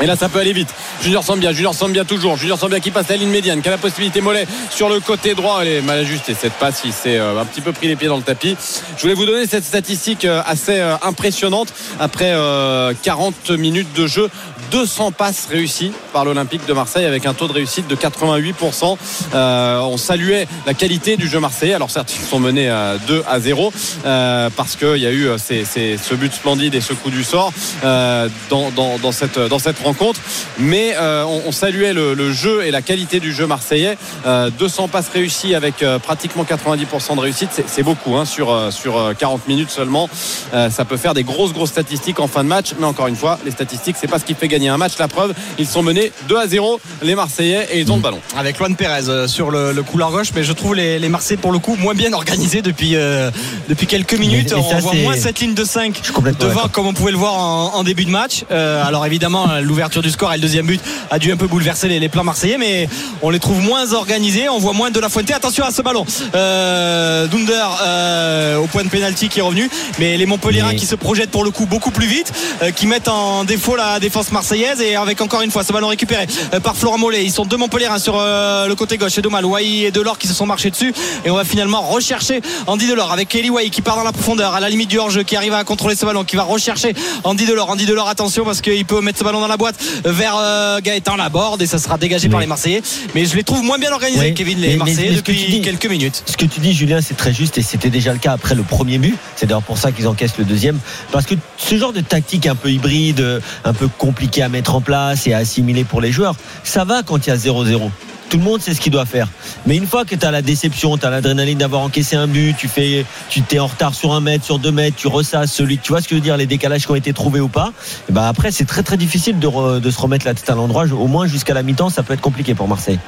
Et là, ça peut aller vite. Junior Sambia, Junior Sambia toujours. Junior Sambia qui passe la ligne médiane, qui a la possibilité mollet sur le côté droit. Elle est mal ajustée cette passe. Il s'est euh, un petit peu pris les pieds dans le tapis. Je voulais vous donner cette statistique euh, assez euh, impressionnante après euh, 40 minutes de jeu. 200 passes réussies par l'Olympique de Marseille avec un taux de réussite de 88%. Euh, on saluait la qualité du jeu marseillais. Alors certes, ils sont menés à 2 à 0 euh, parce qu'il y a eu ce but splendide et ce coup du sort dans cette, dans cette rencontre. Mais euh, on, on saluait le, le jeu et la qualité du jeu marseillais. Euh, 200 passes réussies avec euh, pratiquement 90% de réussite. C'est- beaucoup hein, sur, euh, sur euh, 40 minutes seulement. Euh, ça peut faire des grosses, grosses statistiques en fin de match. Mais encore une fois, les statistiques, c'est pas ce qui fait gagner un match. La preuve, ils sont menés 2 à 0, les Marseillais, et ils ont le ballon. avec Luan Pérez euh, sur le, le couloir gauche mais je trouve les, les Marseillais pour le coup moins bien organisés depuis, euh, depuis quelques minutes Mais- mais ça, on voit moins cette ligne de 5 Je suis complètement devant comme on pouvait le voir en, en début de match Euh, alors évidemment l'ouverture du score et le deuxième but a dû un peu bouleverser les, les plans marseillais mais on les trouve moins organisés on voit moins de la Fuente. Attention à ce ballon. Euh, Dunder euh, au point de pénalty qui est revenu mais les Montpellierins Mais- qui se projettent pour le coup beaucoup plus vite euh, qui mettent en défaut la défense marseillaise et avec encore une fois ce ballon récupéré euh, par Florent Mollet. Ils sont deux Montpellierins sur le côté gauche. Et Domal Wai et Delors qui se sont marchés dessus. Et on va finalement rechercher Andy Delors avec Kelly Wai qui part dans la profondeur à la limite du hors-jeu qui arrive à contrôler ce ballon qui va rechercher Andy Delors. Andy Delors attention parce qu'il peut mettre ce ballon dans la boîte vers euh, Gaëtan Laborde et ça sera dégagé par les Marseillais mais je les trouve moins bien organisés Oui. Kevin les mais- Marseillais mais depuis dis- quelques minutes Ce que tu dis, Julien, c'est très juste et c'était déjà le cas après le premier but. C'est d'ailleurs pour ça qu'ils encaissent le deuxième. Parce que ce genre de tactique un peu hybride, un peu compliqué à mettre en place et à assimiler pour les joueurs, ça va quand il y a 0-0. Tout le monde sait ce qu'il doit faire. Mais une fois que tu as la déception, tu as l'adrénaline d'avoir encaissé un but, tu fais, tu t'es en retard sur un mètre, sur deux mètres, tu ressasses celui, tu vois ce que je veux dire, les décalages qui ont été trouvés ou pas. Et ben après, c'est très très difficile de, re- de se remettre la tête à l'endroit. Au moins jusqu'à la mi-temps, ça peut être compliqué pour Marseille.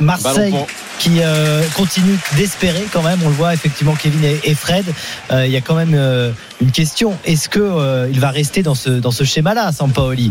Marseille qui euh, continue d'espérer quand même. On le voit effectivement, Kevin et, et Fred. Euh, Il y a quand même euh, une question. Est-ce que euh, il va rester dans ce dans ce schéma-là, Sampaoli?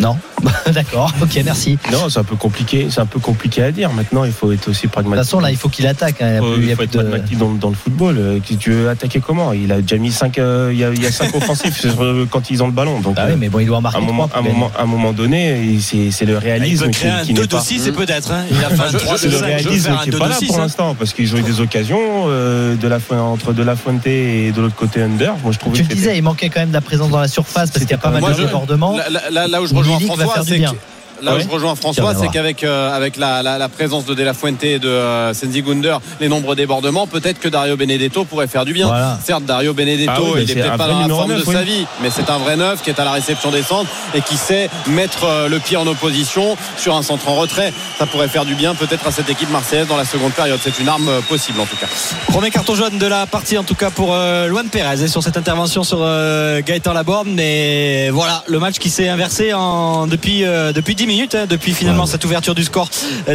Non? (laughs) D'accord. Ok, merci. De Non, c'est un peu compliqué. C'est un peu compliqué à dire. Maintenant, il faut être aussi toute pragmatique. façon, là, il faut qu'il attaque. hein. Il y a faut, il y a il faut être de- pragmatique dans, dans le football. Euh, Tu veux attaquer comment? Il a déjà mis 5 il, y a, il y a cinq (laughs) offensifs sur- euh, quand ils ont le ballon. Donc, Ah oui, euh, mais bon, il doit en à marquer un moment, trois à un moment, à un moment donné, c'est c'est le il réalisme peut qui, qui 2 n'est de pas. 6 c'est peut-être hein. il a fait un Je- 3 je- de C'est le 5 réalisme qui 2 n'est pas de là 6 pour hein. l'instant parce qu'ils ont eu des occasions euh, de la entre de la Fuente et de l'autre côté Under. Moi, je trouvais Tu le disais, il manquait quand même de la présence dans la surface parce qu'il y a pas mal de débordements. Là, là- là- là où je rejoins François, faire du c'est bien. que Là où Ouais. je rejoins François, c'est qu'avec euh, avec la, la- la présence de De La Fuente et de euh, Senzi Gunder, les nombreux débordements, peut-être que Dario Benedetto pourrait faire du bien. Voilà. Certes, Dario Benedetto, Ah oui, il est c'est peut-être pas dans la forme de oui. sa vie, mais c'est un vrai neuf qui est à la réception des centres et qui sait mettre euh, le pied en opposition sur un centre en retrait. Ça pourrait faire du bien peut-être à cette équipe marseillaise dans la seconde période. C'est une arme euh, possible en tout cas. Premier carton jaune de la partie en tout cas pour euh, Luan Pérez et sur cette intervention sur euh, Gaëtan Laborde mais voilà le match qui s'est inversé en, depuis, euh, depuis 10 minutes hein, depuis finalement cette ouverture du score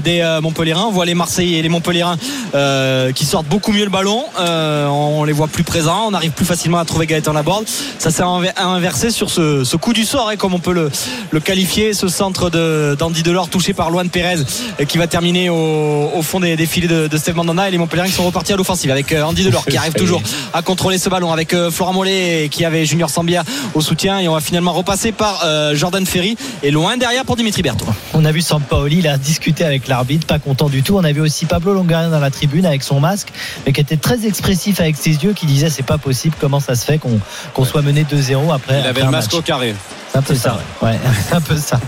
des euh, Montpellierins. On voit les Marseillais et les Montpellierins euh, qui sortent beaucoup mieux le ballon. Euh, on les voit plus présents. On arrive plus facilement à trouver Gaëtan Laborde. Ça s'est inver- inversé sur ce, ce coup du sort hein, comme on peut le, le qualifier ce centre de- d'Andy Delors touché par Luan Pérez euh, qui va terminer au, au fond des, des filets de, de Steve Mandanda et les Montpellierins qui sont repartis à l'offensive avec Andy Delors qui arrive (laughs) toujours à contrôler ce ballon avec Florent Mollet qui avait Junior Sambia au soutien. Et on va finalement repasser par Jordan Ferry. Et loin derrière pour Dimitri Berthaud On a vu Sampaoli, il a discuté avec l'arbitre, pas content du tout. On a vu aussi Pablo Longoria dans la tribune avec son masque, mais qui était très expressif avec ses yeux, qui disait c'est pas possible, comment ça se fait qu'on soit mené 2-0 après. Il après avait un le masque match. au carré. (laughs) Un peu ça. Ouais, un peu ça.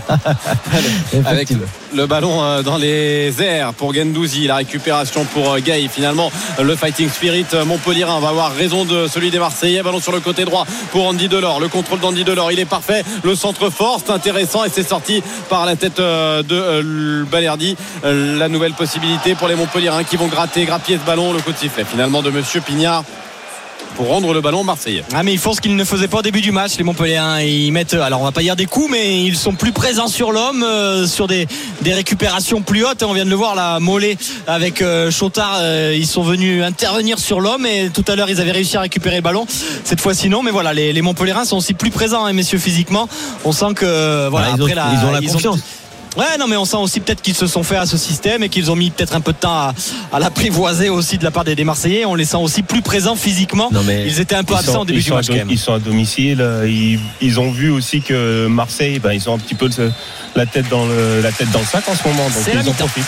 avec le ballon euh, dans les airs pour Gendouzi, la récupération pour euh, Gay. Finalement, le fighting spirit euh, Montpellierin va avoir raison de celui des Marseillais. Ballon sur le côté droit pour Andy Delors. Le contrôle d'Andy Delors, il est parfait. Le centre fort, c'est intéressant et c'est sorti par la tête de Balerdi. La nouvelle possibilité pour les Montpellierins qui vont gratter, grappiller ce ballon. Le coup de sifflet finalement de Monsieur Pignard pour rendre le ballon marseillais. Ah mais ils font ce qu'ils ne faisaient pas au début du match les Montpellierins ils mettent alors on va pas dire des coups mais ils sont plus présents sur l'homme euh, sur des, des récupérations plus hautes on vient de le voir là Mollet avec euh, Chotard euh, ils sont venus intervenir sur l'homme et tout à l'heure ils avaient réussi à récupérer le ballon cette fois-ci non mais voilà les, les sont aussi plus présents hein, messieurs physiquement on sent que voilà Voilà, ils, ont, après la, ils ont la confiance. Ouais, non, mais on sent aussi peut-être qu'ils se sont fait à ce système et qu'ils ont mis peut-être un peu de temps à, à l'apprivoiser aussi de la part des, des Marseillais. On les sent aussi plus présents physiquement. Non, mais Ils étaient un peu absents sont- au début du match. Ils sont à domicile. euh, Ils, ils ont vu aussi que Marseille, ben, ils ont un petit peu la tête dans le, la tête dans le sac en ce moment. Donc ils en profitent.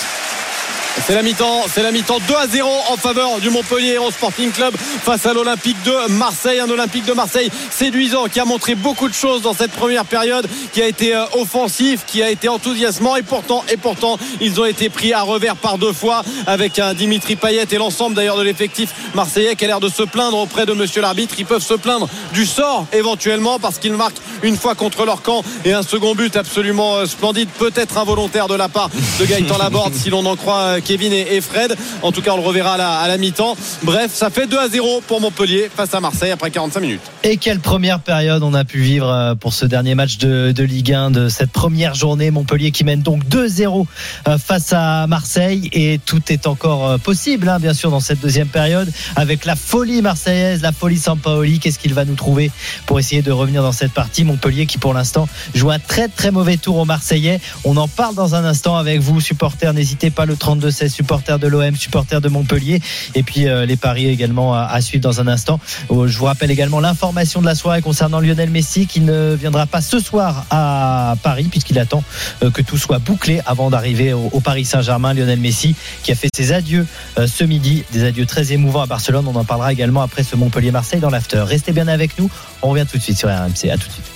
C'est la mi-temps, c'est la mi-temps 2 à 0 en faveur du Montpellier Héros Sporting Club face à l'Olympique de Marseille. Un Olympique de Marseille séduisant qui a montré beaucoup de choses dans cette première période, qui a été euh, offensif, qui a été enthousiasmant et pourtant, et pourtant, ils ont été pris à revers par deux fois avec un Dimitri Payet et l'ensemble d'ailleurs de l'effectif marseillais qui a l'air de se plaindre auprès de monsieur l'arbitre. Ils peuvent se plaindre du sort éventuellement parce qu'ils marquent une fois contre leur camp et un second but absolument euh, splendide, peut-être involontaire de la part de Gaëtan Laborde si l'on en croit euh, Kevin et Fred. En tout cas, on le reverra à la, mi-temps. Bref, ça fait 2 à 0 pour Montpellier face à Marseille après 45 minutes. Et quelle première période on a pu vivre euh, pour ce dernier match de, Ligue 1 de cette première journée. Montpellier qui mène donc 2-0 euh, face à Marseille et tout est encore euh, possible, hein, bien sûr, dans cette deuxième période avec la folie marseillaise, la folie Sampaoli. Qu'est-ce qu'il va nous trouver pour essayer de revenir dans cette partie? Montpellier qui pour l'instant joue un très très mauvais tour aux Marseillais. On en parle dans un instant avec vous, supporters. N'hésitez pas le 32-16, supporters de l'OM, supporters de Montpellier et puis euh, les paris également à, suivre dans un instant. Euh, Je vous rappelle également l'information de la soirée concernant Lionel Messi qui ne viendra pas ce soir à Paris puisqu'il attend euh, que tout soit bouclé avant d'arriver au, au Paris Saint-Germain. Lionel Messi qui a fait ses adieux euh, ce midi, des adieux très émouvants à Barcelone. On en parlera également après ce Montpellier-Marseille dans l'after. Restez bien avec nous. On revient tout de suite sur RMC. À tout de suite.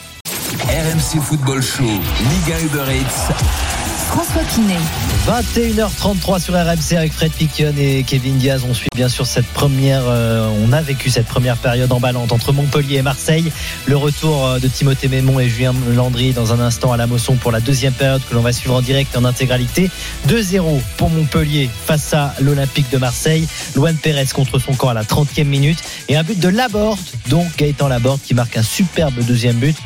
RMC Football Show, Liga Uber Eats. François Pinet. 21h33 sur RMC avec Fred Piquion et Kevin Diaz. On suit bien sûr cette première, euh, on a vécu cette première période emballante entre Montpellier et Marseille. Le retour euh, de Timothée Mémon et Julien Landry dans un instant à la Mosson pour la deuxième période que l'on va suivre en direct en intégralité. 2-0 pour Montpellier face à l'Olympique de Marseille. Luan Pérez contre son camp à la 30e minute et un but de Laborde, donc Gaëtan Laborde qui marque un superbe deuxième but.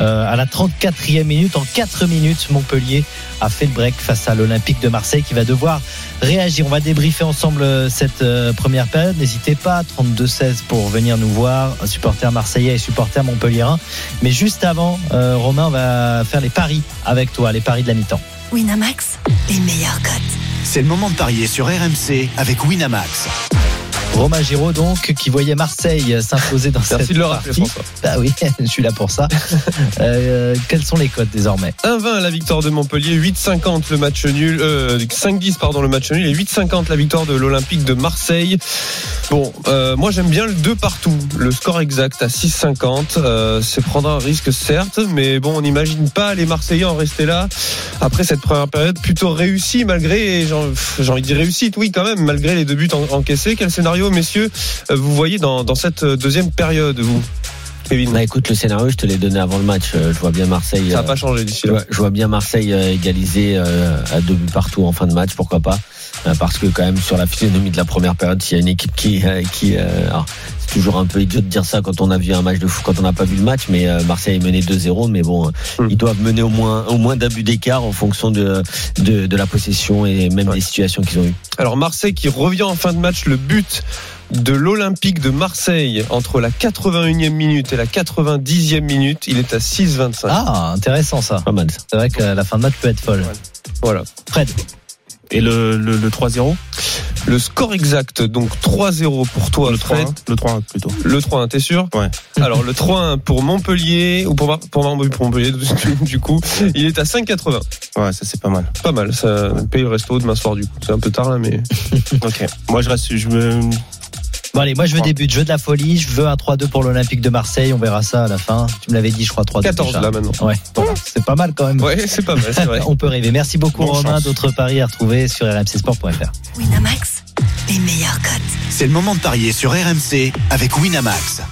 Euh, à la 34e minute, en 4 minutes, Montpellier a fait le break face à l'Olympique de Marseille qui va devoir réagir. On va débriefer ensemble euh, cette euh, première période. N'hésitez pas, 32-16 pour venir nous voir, supporters marseillais et supporters montpelliérains. Mais juste avant, euh, Romain, on va faire les paris avec toi, les paris de la mi-temps. Winamax, les meilleurs cotes. C'est le moment de parier sur RMC avec Winamax. Romain Giraud, donc, qui voyait Marseille s'imposer dans cette Merci de le rappeler, partie. François. Bah oui, (laughs) je suis là pour ça. (laughs) Euh, quels sont les codes désormais? 1-20 la victoire de Montpellier, 8-50 le match nul, euh, 5-10 pardon le match nul et 8-50 la victoire de l'Olympique de Marseille. Bon, euh, moi j'aime bien le 2 partout, le score exact à 6-50. Euh, c'est prendre un risque certes, mais bon on n'imagine pas les Marseillais en rester là après cette première période plutôt réussie malgré, j'ai j'ai envie de dire réussite, oui quand même, malgré les deux buts en- encaissés. Quel scénario messieurs euh, vous voyez dans, dans cette deuxième période vous Kevin Bah écoute, le scénario, je te l'ai donné avant le match. Euh, Je vois bien Marseille. Ça n'a euh, pas changé d'ici je là. vois, je vois bien Marseille euh, égaliser euh, à deux buts partout en fin de match, pourquoi pas Euh, Parce que quand même sur la physionomie de la première période, s'il y a une équipe qui, euh, qui, euh, alors, c'est toujours un peu idiot de dire ça quand on a vu un match de foot, quand on n'a pas vu le match, mais euh, Marseille est mené 2-0, mais bon, Hmm. ils doivent mener au moins au moins d'un but d'écart en fonction de, de de la possession et même des situations qu'ils ont eues. Alors Marseille qui revient en fin de match, le but de l'Olympique de Marseille entre la 81e minute et la 90e minute, il est à 6,25. Ah, intéressant ça. Pas mal. ça. C'est vrai que la fin de match peut être folle. Voilà. Fred, Et le, le, le 3-0 Le score exact, donc 3-0 pour toi, Le Fred. 3-1 Le 3-1 plutôt. Le 3-1, t'es sûr Ouais. (laughs) Alors le 3-1 pour Montpellier, ou pour, pour Montpellier (laughs) du coup, il est à 5,80. Ouais, ça c'est pas mal. Pas mal, ça paye le resto demain soir du coup. C'est un peu tard là, mais (laughs) Ok. Moi je reste. Je me... Bon allez, moi je veux des buts, je veux de la folie, je veux un 3-2 pour l'Olympique de Marseille, on verra ça à la fin. Tu me l'avais dit, je crois 3-2. 14 déjà. là maintenant. Ouais, bon, c'est pas mal quand même. Ouais, c'est pas mal, c'est vrai. (laughs) on peut rêver. Merci beaucoup Bonne Romain. D'autres paris à retrouver sur rmcsport.fr. Winamax, les meilleurs cotes. C'est le moment de parier sur RMC avec Winamax.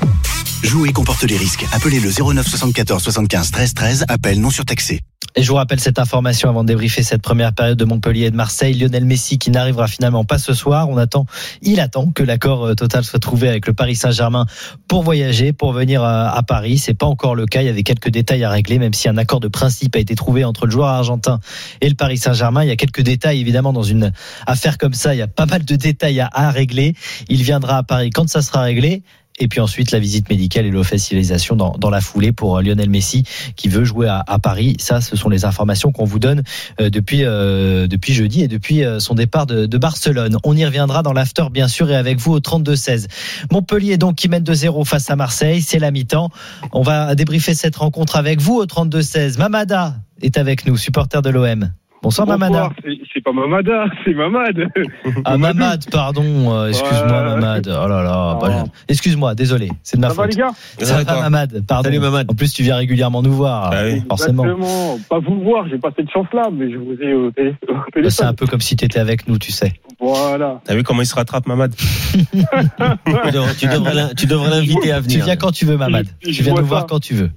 Jouer comporte les risques. Appelez le 09 74 75 13 13. Appel non surtaxé. Et je vous rappelle cette information avant de débriefer cette première période de Montpellier et de Marseille. Lionel Messi qui n'arrivera finalement pas ce soir. On attend, il attend que l'accord euh, total soit trouvé avec le Paris Saint-Germain pour voyager, pour venir euh, à Paris. C'est pas encore le cas. Il y avait quelques détails à régler, même si un accord de principe a été trouvé entre le joueur argentin et le Paris Saint-Germain. Il y a quelques détails évidemment dans une affaire comme ça. Il y a pas mal de détails à, à régler. Il viendra à Paris quand ça sera réglé. Et puis ensuite, la visite médicale et l'officialisation dans, dans la foulée pour euh, Lionel Messi qui veut jouer à, à Paris. Ça, ce sont les informations qu'on vous donne euh, depuis, euh, depuis jeudi et depuis euh, son départ de, de Barcelone. On y reviendra dans l'after, bien sûr, et avec vous au 32-16. Montpellier, donc, qui mène de 0 face à Marseille. C'est la mi-temps. On va débriefer cette rencontre avec vous au 32-16. Mamada est avec nous, supporter de l'OM. Bonsoir, Mamada. Bonsoir, c'est- C'est pas Mamada, c'est Mamad. (laughs) Ah, Mamad, pardon. euh, excuse-moi, Ouais. Mamad. Oh là là. Oh. bah, excuse-moi, désolé. C'est de ma Ça va faute. les gars Ça va, Mamad. Pardon. Salut, Mamad. En plus, tu viens régulièrement nous voir. Oui. Forcément. Exactement. Pas vous voir, j'ai pas cette chance-là, mais je vous ai au, télé- au Bah, C'est un peu comme si tu étais avec nous, tu sais. Voilà. T'as vu comment il se rattrape, Mamad (laughs) Tu devrais- tu devrais l'in- tu devrais l'inviter à Tu venir. viens quand tu veux, Mamad. Je- je Tu viens nous ça. voir quand tu veux.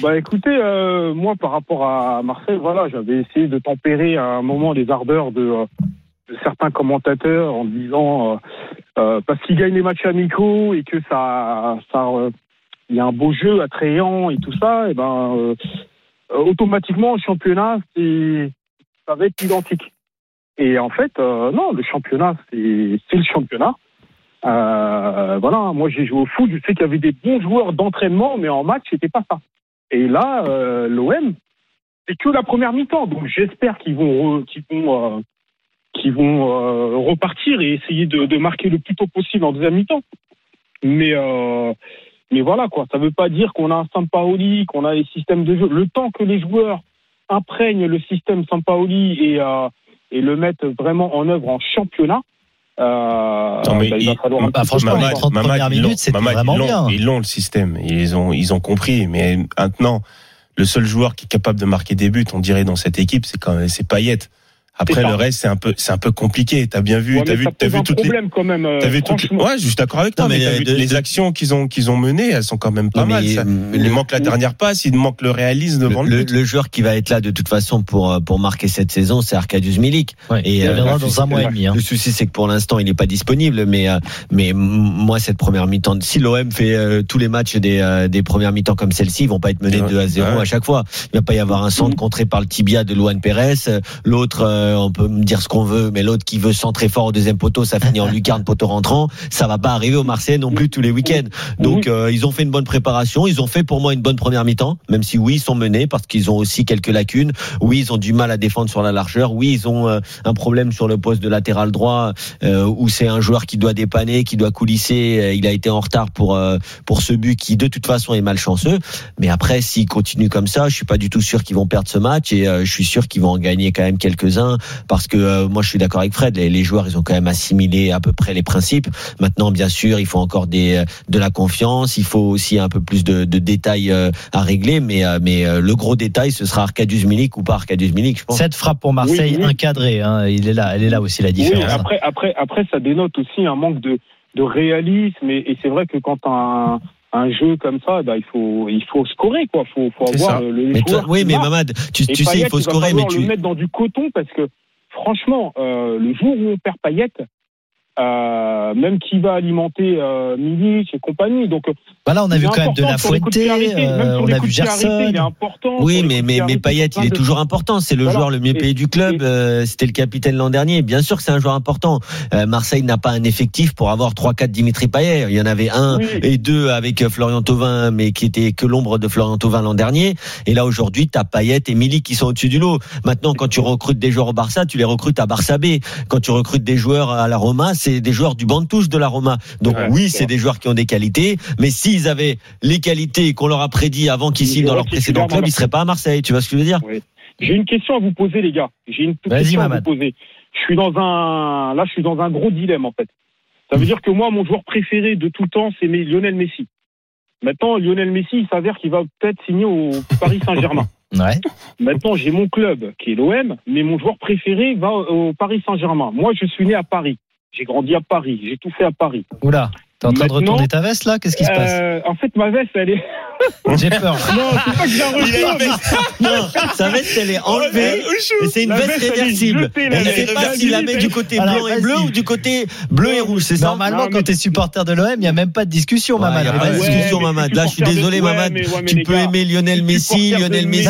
Bah écoutez, euh, moi par rapport à Marseille, voilà, j'avais essayé de tempérer à un moment les ardeurs de, euh, de certains commentateurs en disant euh, euh, parce qu'ils gagnent les matchs amicaux et que ça, ça, euh, il y a un beau jeu attrayant et tout ça, et ben euh, euh, automatiquement le championnat c'est ça va être identique. Et en fait, euh, non, le championnat c'est c'est le championnat. Euh, voilà, moi j'ai joué au foot, je sais qu'il y avait des bons joueurs d'entraînement, mais en match c'était pas ça. Et là, euh, l'OM, c'est que la première mi-temps. Donc j'espère qu'ils vont, re- qu'ils vont, euh, qu'ils vont euh, repartir et essayer de, de marquer le plus tôt possible en deuxième mi-temps. Mais, euh, mais voilà quoi. Ça veut pas dire qu'on a un Sampaoli, qu'on a les systèmes de jeu. Le temps que les joueurs imprègnent le système Sampaoli et, euh, et le mettent vraiment en œuvre en championnat. Euh, Non, mais bah, il va il- falloir un bah, franchement, les quoi. 30 Mamad, premières minutes, c'était vraiment ils bien. Ils l'ont le système. Ils ont, ils ont compris. Mais maintenant, le seul joueur qui est capable de marquer des buts, on dirait dans cette équipe, c'est quand même c'est Payet. Après le reste, c'est un peu, c'est un peu compliqué. T'as bien vu, Ouais, t'as vu, pose vu toutes les, problème quand même. euh, t'as vu toutes les- ouais, je suis d'accord avec toi. Non, mais, mais, t'as euh, vu de- les actions qu'ils ont, qu'ils ont menées, elles sont quand même pas Non, mais, mal. ça. euh, Il le- manque la dernière passe, il manque le réalisme devant le, le, but. le joueur qui va être là de toute façon pour euh, pour marquer cette saison, c'est Arkadiusz Milik. Ouais, Et, il euh, reviendra dans souci- un mois et demi. hein. Le souci, c'est que pour l'instant, il n'est pas disponible. Mais euh, mais moi, cette première mi-temps, si l'OM fait euh, tous les matchs des euh, des premières mi-temps comme celle-ci, ils vont pas être menés Ouais. 2 à 0 Ouais. à chaque fois. Il va pas y avoir un centre contré par le tibia de Luan Pérez. Euh, L'autre, euh, on peut me dire ce qu'on veut, mais l'autre qui veut centrer fort au deuxième poteau, ça finit en (laughs) lucarne poteau rentrant. Ça va pas arriver au Marseillais non plus tous les week-ends. Donc euh, ils ont fait une bonne préparation, ils ont fait pour moi une bonne première mi-temps, même si oui ils sont menés parce qu'ils ont aussi quelques lacunes. Oui ils ont du mal à défendre sur la largeur. Oui ils ont euh, un problème sur le poste de latéral droit où c'est un joueur qui doit dépanner, qui doit coulisser. Il a été en retard pour pour ce but qui de toute façon est malchanceux. Mais après s'ils continuent comme ça, je suis pas du tout sûr qu'ils vont perdre ce match et je suis sûr qu'ils vont en gagner quand même quelques-uns parce que euh, moi je suis d'accord avec Fred. Les, les joueurs ils ont quand même assimilé à peu près les principes. Maintenant, bien sûr, il faut encore des, de la confiance. Il faut aussi un peu plus de, de détails euh, à régler. Mais, euh, mais euh, le gros détail, ce sera Arcadius Milik ou pas Arcadius Milik, je pense. Cette frappe pour Marseille Oui, oui. encadrée, hein, il est là, elle est là aussi la différence. après, après, après, ça dénote aussi un manque de, de réalisme. Et, et c'est vrai que quand un, un jeu comme ça, bah, il faut, il faut scorer, quoi. Faut, faut avoir le, le Mais toi- joueur oui, mais. Mamad, tu, tu sais, il faut scorer, mais tu. le mettre dans du coton parce que franchement, euh, le jour où on perd Payet, euh, même qui va alimenter euh, Milik et compagnie. Donc, Bah là, on a vu quand même de important la Fuente, euh, on a vu arrêtés, Il est Gerson. important. Oui, mais, mais, mais Payet, il est de- toujours important. C'est le Voilà. joueur le mieux Et- payé du club. et- euh, C'était le capitaine l'an dernier. Bien sûr que c'est un joueur important. Euh, Marseille n'a pas un effectif pour avoir 3-4 Dimitri Payet. Il y en avait un Oui. et deux avec euh, Florian Thauvin, mais qui était que l'ombre de Florian Thauvin l'an dernier. Et là, aujourd'hui, tu as Payet et Milik qui sont au-dessus du lot. Maintenant, quand tu recrutes des joueurs au Barça, tu les recrutes à Barça B. Quand tu recrutes des joueurs à la Roma, c'est des joueurs du banc de touche de la Roma. Donc Ouais, oui, c'est des joueurs qui ont des qualités. Mais s'ils avaient les qualités qu'on leur a prédit avant qu'ils Ils signent dans leur précédent club, ils seraient pas à Marseille. Tu vois ce que je veux dire? J'ai une question à vous poser, les gars. J'ai une petite question à vous poser. Je suis dans un, là, je suis dans un gros dilemme, en fait. Ça veut dire que moi, mon joueur préféré de tout le temps, c'est Lionel Messi. Maintenant, Lionel Messi, il s'avère qu'il va peut-être signer au Paris (laughs) Saint-Germain. Ouais. Maintenant, j'ai mon club qui est l'OM, mais mon joueur préféré va au Paris Saint-Germain. Moi, je suis né à Paris. J'ai grandi à Paris. J'ai tout fait à Paris. Oula, t'es en train de retourner ta veste là? Qu'est-ce qui se passe? Euh, en fait, ma veste, elle est. (laughs) J'ai peur. Non, c'est pas que je la retourne. Non, sa veste, elle est enlevée. Et c'est une La veste veste, elle est réversible. il ne sait pas s'il la met du côté Alors, blanc et bleu ou du côté bleu et rouge, c'est Normalement, Non, quand t'es supporter de l'OM, il n'y a même pas de discussion, Ouais, Mamad. y a pas de. Ouais, discussion, Mamad. je suis Là, je suis de- désolé, Mamad. mais- ouais, mais Tu peux aimer Lionel Messi, Lionel Messi.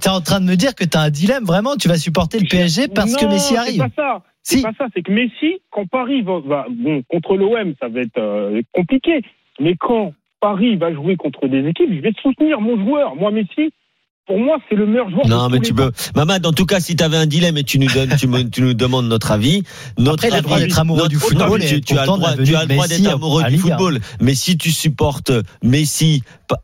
T'es en train de me dire que t'as un dilemme, vraiment Tu vas supporter le PSG parce que Messi arrive C'est pas ça. Si. C'est pas ça. C'est que Messi, quand Paris va, va- bon contre l'OM, ça va être euh, compliqué. Mais quand Paris va jouer contre des équipes, je vais soutenir mon joueur. Moi, Messi, pour moi, c'est le meilleur joueur. Non, mais tu peux. Mamad, en tout cas, si tu avais un dilemme et tu nous donnes, tu, me- tu nous demandes notre avis. Notre Après, il a le droit avis- d'être amoureux notre- du football Non, mais tu, tu as le droit, tu as le droit d'être amoureux du football. Mais si tu supportes Messi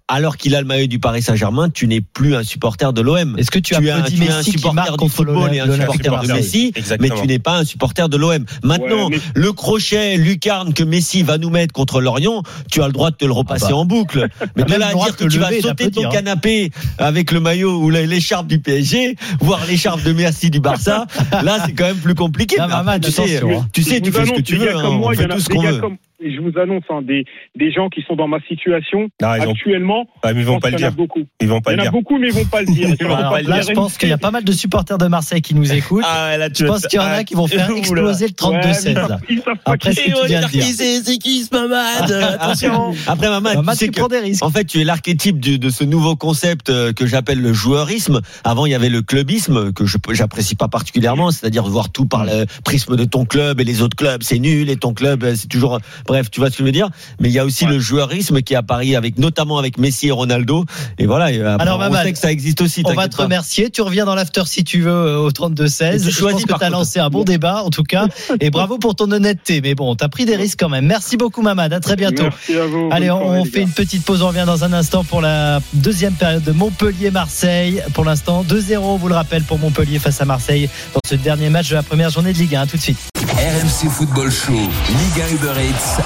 alors qu'il a le maillot du Paris Saint-Germain, tu n'es plus un supporter de l'OM. Est-ce que tu, tu es un, tu es un supporter du football et un supporter de Messi, mais Exactement. tu n'es pas un supporter de l'OM. Maintenant, Ouais, le crochet lucarne que Messi va nous mettre contre Lorient, tu as le droit de te le repasser Ah bah. en boucle. (laughs) Mais de là à le droit dire que tu vas sauter ton hein. canapé avec le maillot ou la- l'écharpe du PSG, voire l'écharpe de Messi du Barça, (laughs) là c'est quand même plus compliqué. Non, Mais après, Mamad, tu sais, hein. tu sais, tu fais ce que tu veux. hein, comme On moi, il y fait tout ce qu'on veut. comme- je vous annonce hein, des, des gens qui sont dans ma situation Non, ils actuellement. Ah, mais ils vont pas le qu'il y en a dire. beaucoup. Ils vont pas Il y le en a dire. beaucoup, mais ils vont pas le dire. (laughs) Alors, là, je pense qu'il y a pas mal de supporters de Marseille qui nous écoutent. Ah, ouais, là, tu je pense qu'il y en a ah, qui vont faire oula. exploser le Ouais, mais 32-16. ils savent- pas Après qui ce que tu viens de dire. c'est qui ce Mamad Attention. (laughs) Après Mamad, tu prends des risques. En fait, tu es l'archétype de ce nouveau concept euh, que j'appelle le joueurisme. Avant, il y avait le clubisme que je j'apprécie pas particulièrement, c'est-à-dire voir tout par le prisme de ton club et les autres clubs, c'est nul et ton club, euh, c'est toujours bref, tu vois ce que je veux dire. Mais il y a aussi le joueurisme qui est à Paris avec notamment avec Messi et Ronaldo. Et voilà. et après, Alors, on sait que ça existe aussi. On va te pas. remercier. Tu reviens dans l'after si tu veux euh, au 32-16. Et tu Je choisis, pense que tu as lancé un bon débat en tout cas. Et bravo pour ton honnêteté. Mais bon, tu as pris des risques quand même. Merci beaucoup Mamad. À très bientôt. Merci à vous. Allez, on, on fait une petite pause. On revient dans un instant pour la deuxième période de Montpellier-Marseille. Pour l'instant, 2-0, vous le rappelle, pour Montpellier face à Marseille dans ce dernier match de la première journée de Ligue 1. À tout de suite. RMC Football Show, Liga Uber Eats.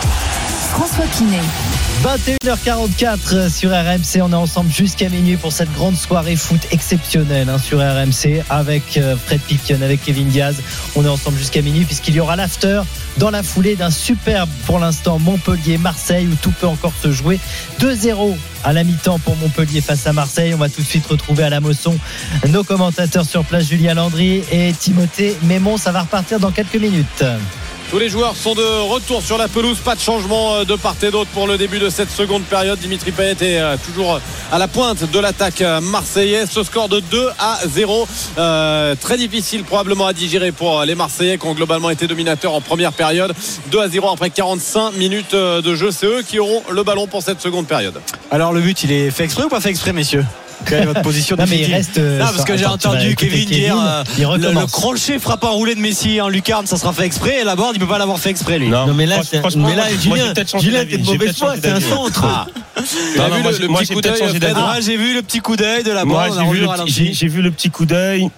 François Pinet. 21h44 sur RMC, on est ensemble jusqu'à minuit pour cette grande soirée foot exceptionnelle hein, sur RMC avec euh, Fred Piquion, avec Kevin Diaz. On est ensemble jusqu'à minuit puisqu'il y aura l'after dans la foulée d'un superbe pour l'instant Montpellier-Marseille où tout peut encore se jouer. 2-0 à la mi-temps pour Montpellier face à Marseille. On va tout de suite retrouver à la Mosson nos commentateurs sur place, Julien Landry et Timothée Mémon. Ça va repartir dans quelques minutes. Tous les joueurs sont de retour sur la pelouse. Pas de changement euh, de part et d'autre pour le début de cette seconde période. Dimitri Payet est euh, toujours à la pointe de l'attaque euh, marseillaise. Ce score de 2 à 0. Euh, très difficile probablement à digérer pour euh, les Marseillais qui ont globalement été dominateurs en première période. 2 à 0 après 45 minutes euh, de jeu. C'est eux qui auront le ballon pour cette seconde période. Alors le but, il est fait exprès ou pas fait exprès, messieurs? Quelle est votre position Non, mais il reste. euh, Non, parce que j'ai entendu écouter Kevin dire euh, il le, le crochet frappe en roulé de Messi en lucarne, ça sera fait exprès. Et la board, il peut pas l'avoir fait exprès, lui. Non, mais là, mais là, Julien, Julien, t'es de mauvaise foi, c'est un centre. Ah. Tu as Non, non, vu moi, le, petit j'ai coup peut-être d'œil changé Fred d'avis. Ah, j'ai vu le petit coup d'œil de la board. j'ai vu, le petit- coup d'œil.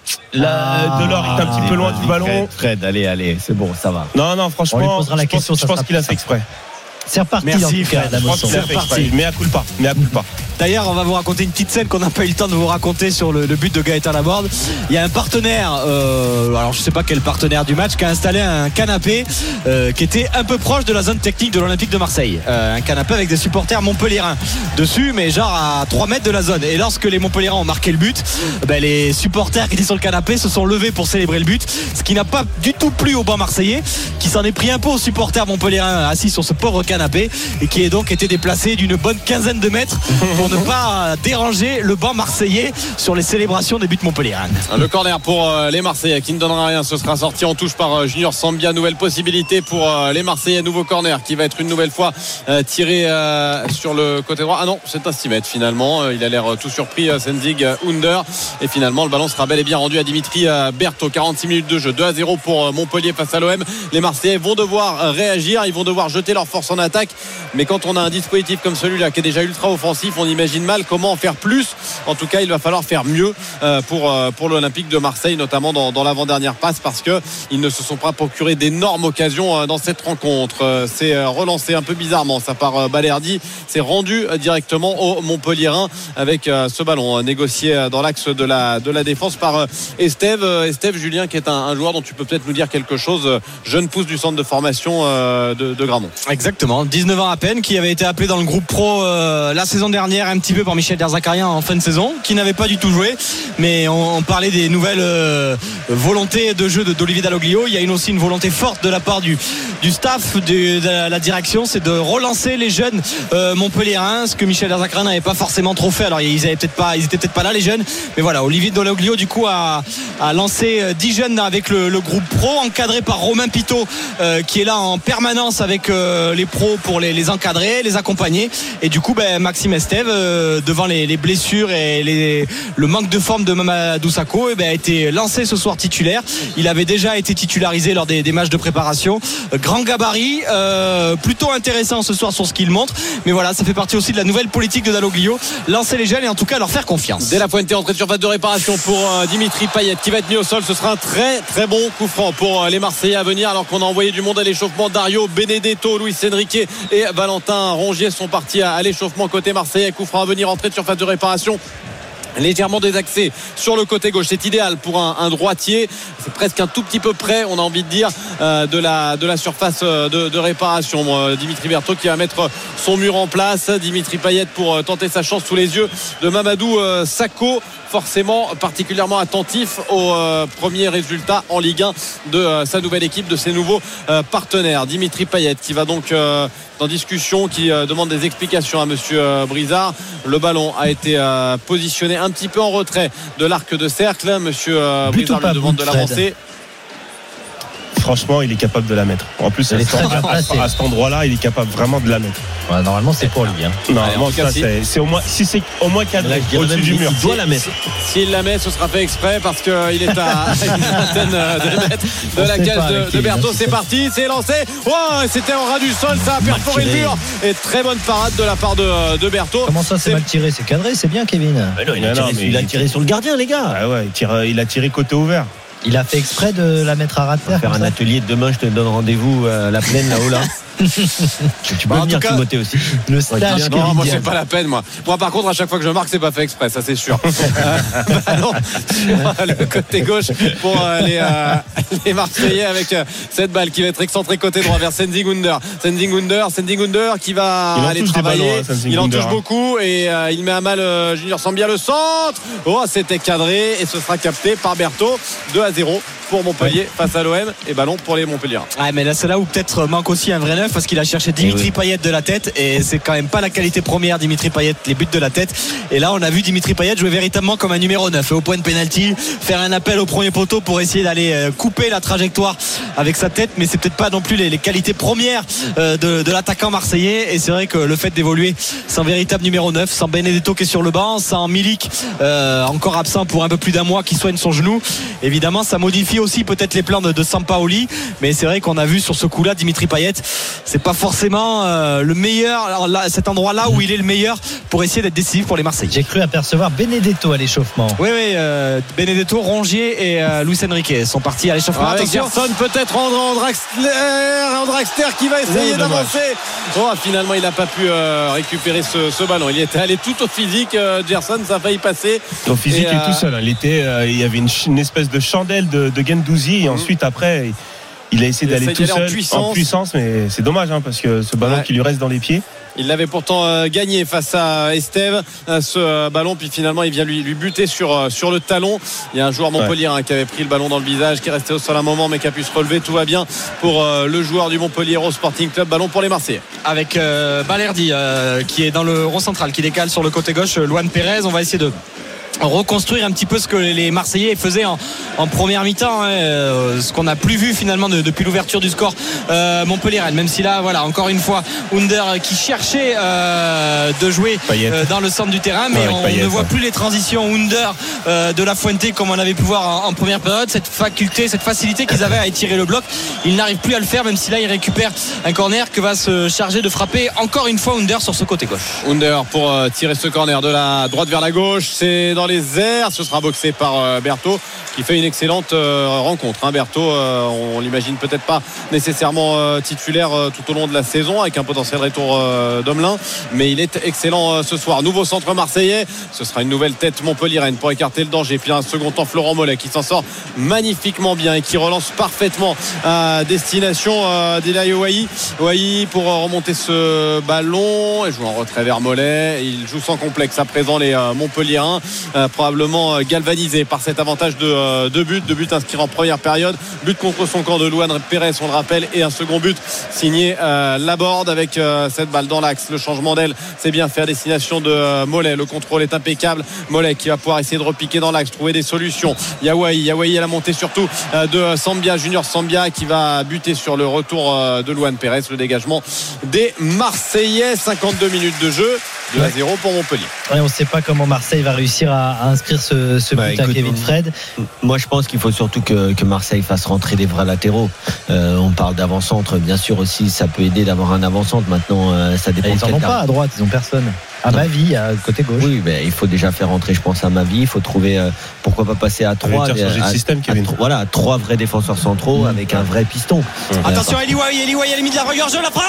Ah, Delors est un petit peu loin du ballon. Fred, Fred, allez, allez, c'est bon, ça va. Non, non, On lui franchement, posera la je pense, question, je ça pense sera qu'il a fait exprès. C'est reparti Merci, C'est reparti. Mais à coup pas. Mais à coup pas. D'ailleurs, on va vous raconter une petite scène qu'on n'a pas eu le temps de vous raconter sur le, le but de Gaëtan Laborde. Il y a un partenaire, euh, alors je sais pas quel partenaire du match, qui a installé un canapé euh, qui était un peu proche de la zone technique de l'Olympique de Marseille. Euh, un canapé avec des supporters montpelliérains dessus, mais genre à 3 mètres de la zone. Et lorsque les montpelliérains ont marqué le but, ben, les supporters qui étaient sur le canapé se sont levés pour célébrer le but, ce qui n'a pas du tout plu au banc marseillais, qui s'en est pris un peu aux supporters montpelliérains assis sur ce pauvre canapé et qui est donc été déplacé d'une bonne quinzaine de mètres pour ne pas déranger le banc marseillais sur les célébrations des buts montpelliérains. Le corner pour euh, les Marseillais qui ne donnera rien. Ce sera sorti en touche par euh, Junior Sambia. Nouvelle possibilité pour euh, les Marseillais. Nouveau corner qui va être une nouvelle fois tiré sur le côté droit. Ah non, c'est un 6 mètres finalement. Il a l'air tout surpris, Senzig Under. Et finalement, le ballon sera bel et bien rendu à Dimitri Berthaud. 46 minutes de jeu. 2 à 0 pour Montpellier face à l'OM. Les Marseillais vont devoir réagir. Ils vont devoir jeter leur force en attaque. Mais quand on a un dispositif comme celui-là qui est déjà ultra offensif, on imagine mal comment en faire plus. En tout cas, il va falloir faire mieux euh, pour, euh, pour l'Olympique de Marseille, notamment dans, l'avant-dernière passe, parce qu'ils ne se sont pas procuré d'énormes occasions euh, dans cette rencontre. C'est relancé un peu bizarrement, ça part Balerdi. C'est rendu directement au Montpellierin avec ce ballon négocié dans l'axe de la, de la défense par Estève. Estève Julien, qui est un, joueur dont tu peux peut-être nous dire quelque chose, jeune pousse du centre de formation de, de Gramont. Exactement, 19 ans à peine, qui avait été appelé dans le groupe pro euh, la saison dernière un petit peu par Michel Derzakarian en fin de saison, qui n'avait pas du tout joué. Mais on, parlait des nouvelles euh, volontés de jeu d'Olivier Dalloglio. Il y a aussi une volonté forte de la part du, staff, de, la, direction, c'est de relancer les jeunes euh, Montpelliérains, ce que Michel Derzakarian n'avait pas forcément trop fait. Alors ils avaient peut-être pas, là les jeunes, mais voilà, Olivier Dalloglio du coup a, lancé euh, 10 jeunes avec le, le groupe pro, encadré par Romain Pitot, euh, qui est là en permanence avec euh, les pros pour les, encadrer, les accompagner. Et du coup, ben, Maxime Estève, euh, devant les, les blessures et le manque de forme de Mamadou Sakho, eh ben, a été lancé ce soir titulaire. Il avait déjà été titularisé lors des, matchs de préparation. Euh, Grand gabarit, euh, plutôt intéressant ce soir sur ce qu'il montre. Mais voilà, ça fait partie aussi de la nouvelle politique de Dalloglio. Lancer les jeunes et en tout cas leur faire confiance. Dès la pointe entrée de surface de réparation pour Dimitri Payet qui va être mis au sol. Ce sera un très très bon coup franc pour les Marseillais à venir alors qu'on a envoyé du monde à l'échauffement. Dario Benedetto, Luis Enrique et Valentin Rongier sont partis à, l'échauffement côté Marseillais. Coup à venir entrée de surface de réparation légèrement désaxé sur le côté gauche. C'est idéal pour un, droitier. C'est presque un tout petit peu près, on a envie de dire, euh, de, la, de la surface euh, de, réparation. Euh, Dimitri Berthaud qui va mettre son mur en place. Dimitri Payet pour tenter sa chance sous les yeux de Mamadou Sakho. Forcément particulièrement attentif aux premiers résultats en Ligue 1 de sa nouvelle équipe, de ses nouveaux partenaires. Dimitri Payet qui va donc dans discussion, qui demande des explications à Monsieur Brizard. Le ballon a été positionné petit peu en retrait de l'arc de cercle. Monsieur euh, lui demande de l'avancer. Franchement, il est capable de la mettre. En plus, Elle à, est cet- très bien à- placée. à cet endroit-là, il est capable vraiment de la mettre. Ouais, normalement, c'est pour lui. hein. Normalement, en tout cas, ça, c'est au moins, si c'est au moins cadré au-dessus du mur. doit la mettre. S'il la met, ce sera fait exprès parce qu'il est (laughs) à une vingtaine de mètres de la cage de, Berthaud. C'est parti, c'est lancé. C'était en ras du sol, ça a perforé le mur. Et très bonne parade de la part de, de Berthaud. Comment ça, c'est mal tiré? C'est cadré, c'est bien, Kevin. Mais non, il, a Mais non, tiré, mais il a il- tiré sur le gardien, les gars. Ah ouais, il, tire- il a tiré côté ouvert. Il a fait exprès de la mettre à terre. Faire un ça atelier de demain, je te donne rendez-vous à la plaine là-haut là. (laughs) tu peux Bah, en venir tout cas- Timothée aussi. Le stage bien. Non, Kevin moi c'est pas la peine moi. Moi par contre à chaque fois que je marque c'est pas fait exprès, ça c'est sûr. (laughs) Euh, sur le côté gauche pour euh, les, euh, (laughs) les Marseillais avec euh, cette balle qui va être excentrée côté droit vers Sendigunder. Sendigunder, Sendigunder qui va Il en aller touche des travailler. ballons, hein, il en touche hein. beaucoup et euh, il met à mal euh, Junior Sambia le centre. Oh c'était cadré et ce sera capté par Berthaud 2 à 0 pour Montpellier face à l'OM et ballon pour les Montpellier. Ah mais là c'est là où peut-être manque aussi un vrai neuf parce qu'il a cherché Dimitri oui. Payet de la tête et c'est quand même pas la qualité première Dimitri Payet les buts de la tête. Et là on a vu Dimitri Payet jouer véritablement comme un numéro 9 au point de pénalty faire un appel au premier poteau pour essayer d'aller euh, couper la trajectoire avec sa tête. Mais c'est peut-être pas non plus les, les qualités premières euh, de, de l'attaquant marseillais. Et c'est vrai que le fait d'évoluer sans véritable numéro 9 sans Benedetto qui est sur le banc sans Milik euh, encore absent pour un peu plus d'un mois qui soigne son genou évidemment ça modifie aussi peut-être les plans de, de Sampaoli. Mais c'est vrai qu'on a vu sur ce coup là Dimitri Payet c'est pas forcément euh, le meilleur alors là, cet endroit là où il est le meilleur pour essayer d'être décisif pour les Marseillais J'ai cru apercevoir Benedetto à l'échauffement. oui oui euh, Benedetto Rongier et euh, Luis Enrique sont partis à l'échauffement Avec attention Gerson peut-être André Draxler, qui va essayer d'avancer. Oh, finalement, il n'a pas pu euh, récupérer ce, ce ballon. Il était allé tout au physique. euh, Gerson, ça a failli passer. Au physique Et, euh, tout seul. hein. Il était, euh, il y avait une, espèce de chandelle de, de Gendouzi et ensuite après. Il a essayé Il d'aller tout aller en seul puissance. mais c'est dommage hein, parce que ce ballon Ouais. qui lui reste dans les pieds. Il l'avait pourtant euh, gagné face à Estève, euh, ce euh, ballon. Puis finalement, il vient lui, lui buter sur, sur le talon. Il y a un joueur Montpellier hein, qui avait pris le ballon dans le visage, qui est resté au sol un moment, mais qui a pu se relever. Tout va bien pour euh, le joueur du Montpellier au Sporting Club. Ballon pour les Marseillais. avec euh, Balerdi euh, qui est dans le rond central qui décale sur le côté gauche Luan Pérez on va essayer de reconstruire un petit peu ce que les Marseillais faisaient en, en première mi-temps hein, euh, ce qu'on n'a plus vu finalement de- depuis l'ouverture du score euh, Montpellier même si là voilà encore une fois Under qui cherchait euh, de jouer euh, dans le centre du terrain mais Ouais, on ne voit ouais. plus les transitions Under euh, de la Fuente comme on avait pu voir en, en première période cette faculté cette facilité qu'ils avaient à étirer le bloc ils n'arrivent plus à le faire même si là ils récupèrent un corner que va se charger de frapper encore une fois Under sur ce côté gauche Under pour euh, tirer ce corner de la droite vers la gauche. C'est dans les airs. Ce sera boxé par euh, Berthaud qui fait une excellente euh, rencontre. Hein. Berthaud, euh, on l'imagine peut-être pas nécessairement titulaire tout au long de la saison avec un potentiel retour d'Omelin, mais il est excellent ce soir. Nouveau centre marseillais. Ce sera une nouvelle tête Montpellier pour écarter le danger. Puis un second temps Florent Mollet qui s'en sort magnifiquement bien et qui relance parfaitement à destination d'Elaï Ouahi. Ouahi pour remonter ce ballon et joue en retrait vers Mollet. Il joue sans complexe à présent les Montpelliérains, euh, probablement euh, galvanisés par cet avantage de euh, deux buts, deux buts inscrits en première période, but contre son camp de Luan Pérez, on le rappelle, et un second but signé euh, Laborde avec cette balle dans l'axe. Le changement d'aile, c'est bien fait à destination de Mollet. Le contrôle est impeccable. Mollet qui va pouvoir essayer de repiquer dans l'axe, trouver des solutions. Yawaï, Yawaï à la montée surtout de Sambia, Junior Sambia qui va buter sur le retour de Luan Pérez. Le dégagement des Marseillais. 52 minutes de jeu. 2 à 0 pour Montpellier. Ouais, on ne sait pas comment Marseille va réussir à, à inscrire ce, ce Bah, but à Kevin Fred. Moi, je pense qu'il faut surtout que, que Marseille fasse rentrer des vrais latéraux. Euh, on parle d'avant-centre, bien sûr aussi, ça peut aider d'avoir un avant-centre. Maintenant, euh, ça dépend. Et ils de n'en ont pas à droite, ils n'ont personne. À ma vie, à côté gauche. Oui, mais il faut déjà faire rentrer, je pense, à ma vie. Il faut trouver, euh, pourquoi pas passer à veut trois, dire changer de à- système, à Kevin. tro- voilà, trois vrais défenseurs centraux avec un vrai piston. Euh, Attention, Eliway, Eliway à la limite de la rigueur, jeu, la frappe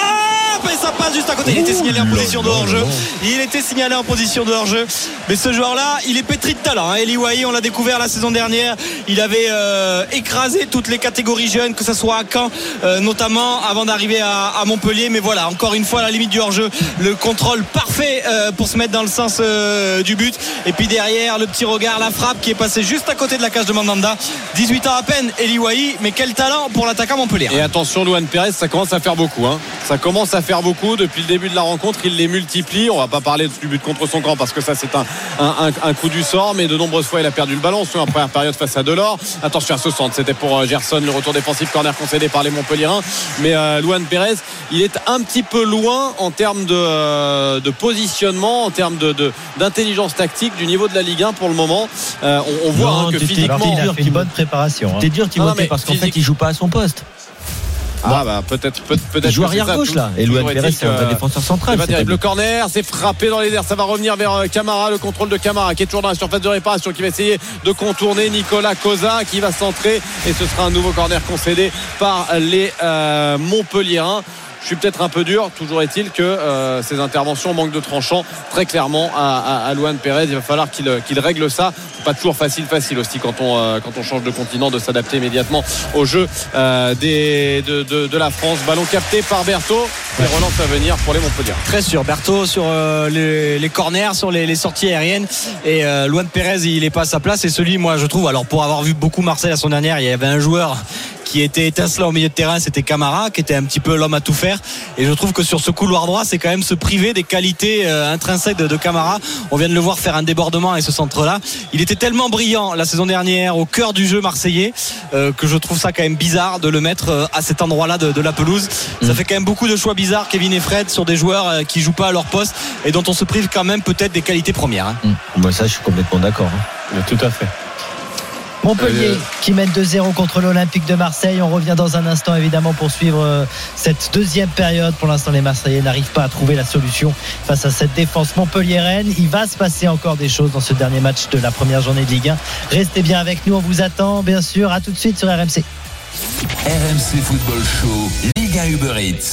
Et ça passe juste à côté. Il était signalé en position de hors-jeu. Il était signalé en position de hors-jeu. Mais ce joueur-là, il est pétri de talent. Hein. Eliway, on l'a découvert la saison dernière. Il avait euh, écrasé toutes les catégories jeunes, que ce soit à Caen, euh, notamment avant d'arriver à, à Montpellier. Mais voilà, encore une fois, à la limite du hors-jeu, le contrôle parfait euh, pour se mettre dans le sens euh, du but. Et puis derrière, le petit regard, la frappe qui est passée juste à côté de la cage de Mandanda. 18 ans à peine, Eliway, mais quel talent pour l'attaquant Montpellier. Et attention, Luan Pérez, ça commence à faire beaucoup. hein. Ça commence à faire beaucoup. Depuis le début de la rencontre, il les multiplie. On va pas parler du but contre son camp parce que ça, c'est un, un, coup du sort. Mais de nombreuses fois, il a perdu le ballon. Soit en première période face à Delors. Attention à ce centre. C'était pour euh, Gerson, le retour défensif corner concédé par les Montpelliérains. Mais euh, Luan Pérez, il est un petit peu loin en termes de, euh, de positionnement, en termes de- de- d'intelligence tactique du niveau de la Ligue 1 pour le moment. Euh, on, on voit Non, hein, que t'es- physiquement. il a fait une bonne préparation. hein. T'es dur, Non, parce qu'en physique- fait, il joue pas à son poste. Ah bah peut-être peut- peut-être Il joue arrière gauche là. Et Luan Pérez, c'est un défenseur central. C'est terrible. Le corner, c'est frappé dans les airs. Ça va revenir vers euh, Camara. Le contrôle de Camara qui est toujours dans la surface de réparation, qui va essayer de contourner Nicolas Cosa, qui va centrer. Et ce sera un nouveau corner concédé par les euh, Montpelliérains. Je suis peut-être un peu dur. Toujours est-il que euh, ces interventions manquent de tranchant très clairement à, à, à Pérez. Il va falloir qu'il qu'il règle ça. Pas toujours facile, facile aussi quand on euh, quand on change de continent de s'adapter immédiatement au jeu euh, des, de, de, de la France. Ballon capté par Berthaud. Et relance à venir pour les Montpellier. Très sûr, Berthaud sur euh, les, les corners, sur les, les sorties aériennes. Et euh, Luan Pérez, il est pas à sa place. Et celui, moi, je trouve, alors pour avoir vu beaucoup Marseille la semaine dernière, il y avait un joueur qui était étincelant au milieu de terrain, c'était Camara, qui était un petit peu l'homme à tout faire. Et je trouve que sur ce couloir droit, c'est quand même se priver des qualités euh, intrinsèques de, de Camara. On vient de le voir faire un débordement et ce centre-là. Il était tellement brillant la saison dernière au cœur du jeu marseillais euh, que je trouve ça quand même bizarre de le mettre euh, à cet endroit-là de, de la pelouse. Ça fait quand même beaucoup de choix bizarres, Kevin et Fred, sur des joueurs euh, qui jouent pas à leur poste et dont on se prive quand même peut-être des qualités premières. hein. Moi, ça, je suis complètement d'accord. hein. Tout à fait. Montpellier qui mène 2-0 contre l'Olympique de Marseille. On revient dans un instant évidemment pour suivre euh, cette deuxième période. Pour l'instant, les Marseillais n'arrivent pas à trouver la solution face à cette défense montpelliéraine. Il va se passer encore des choses dans ce dernier match de la première journée de Ligue 1. Restez bien avec nous, on vous attend bien sûr. À tout de suite sur RMC. RMC Football Show, Liga Uber Eats.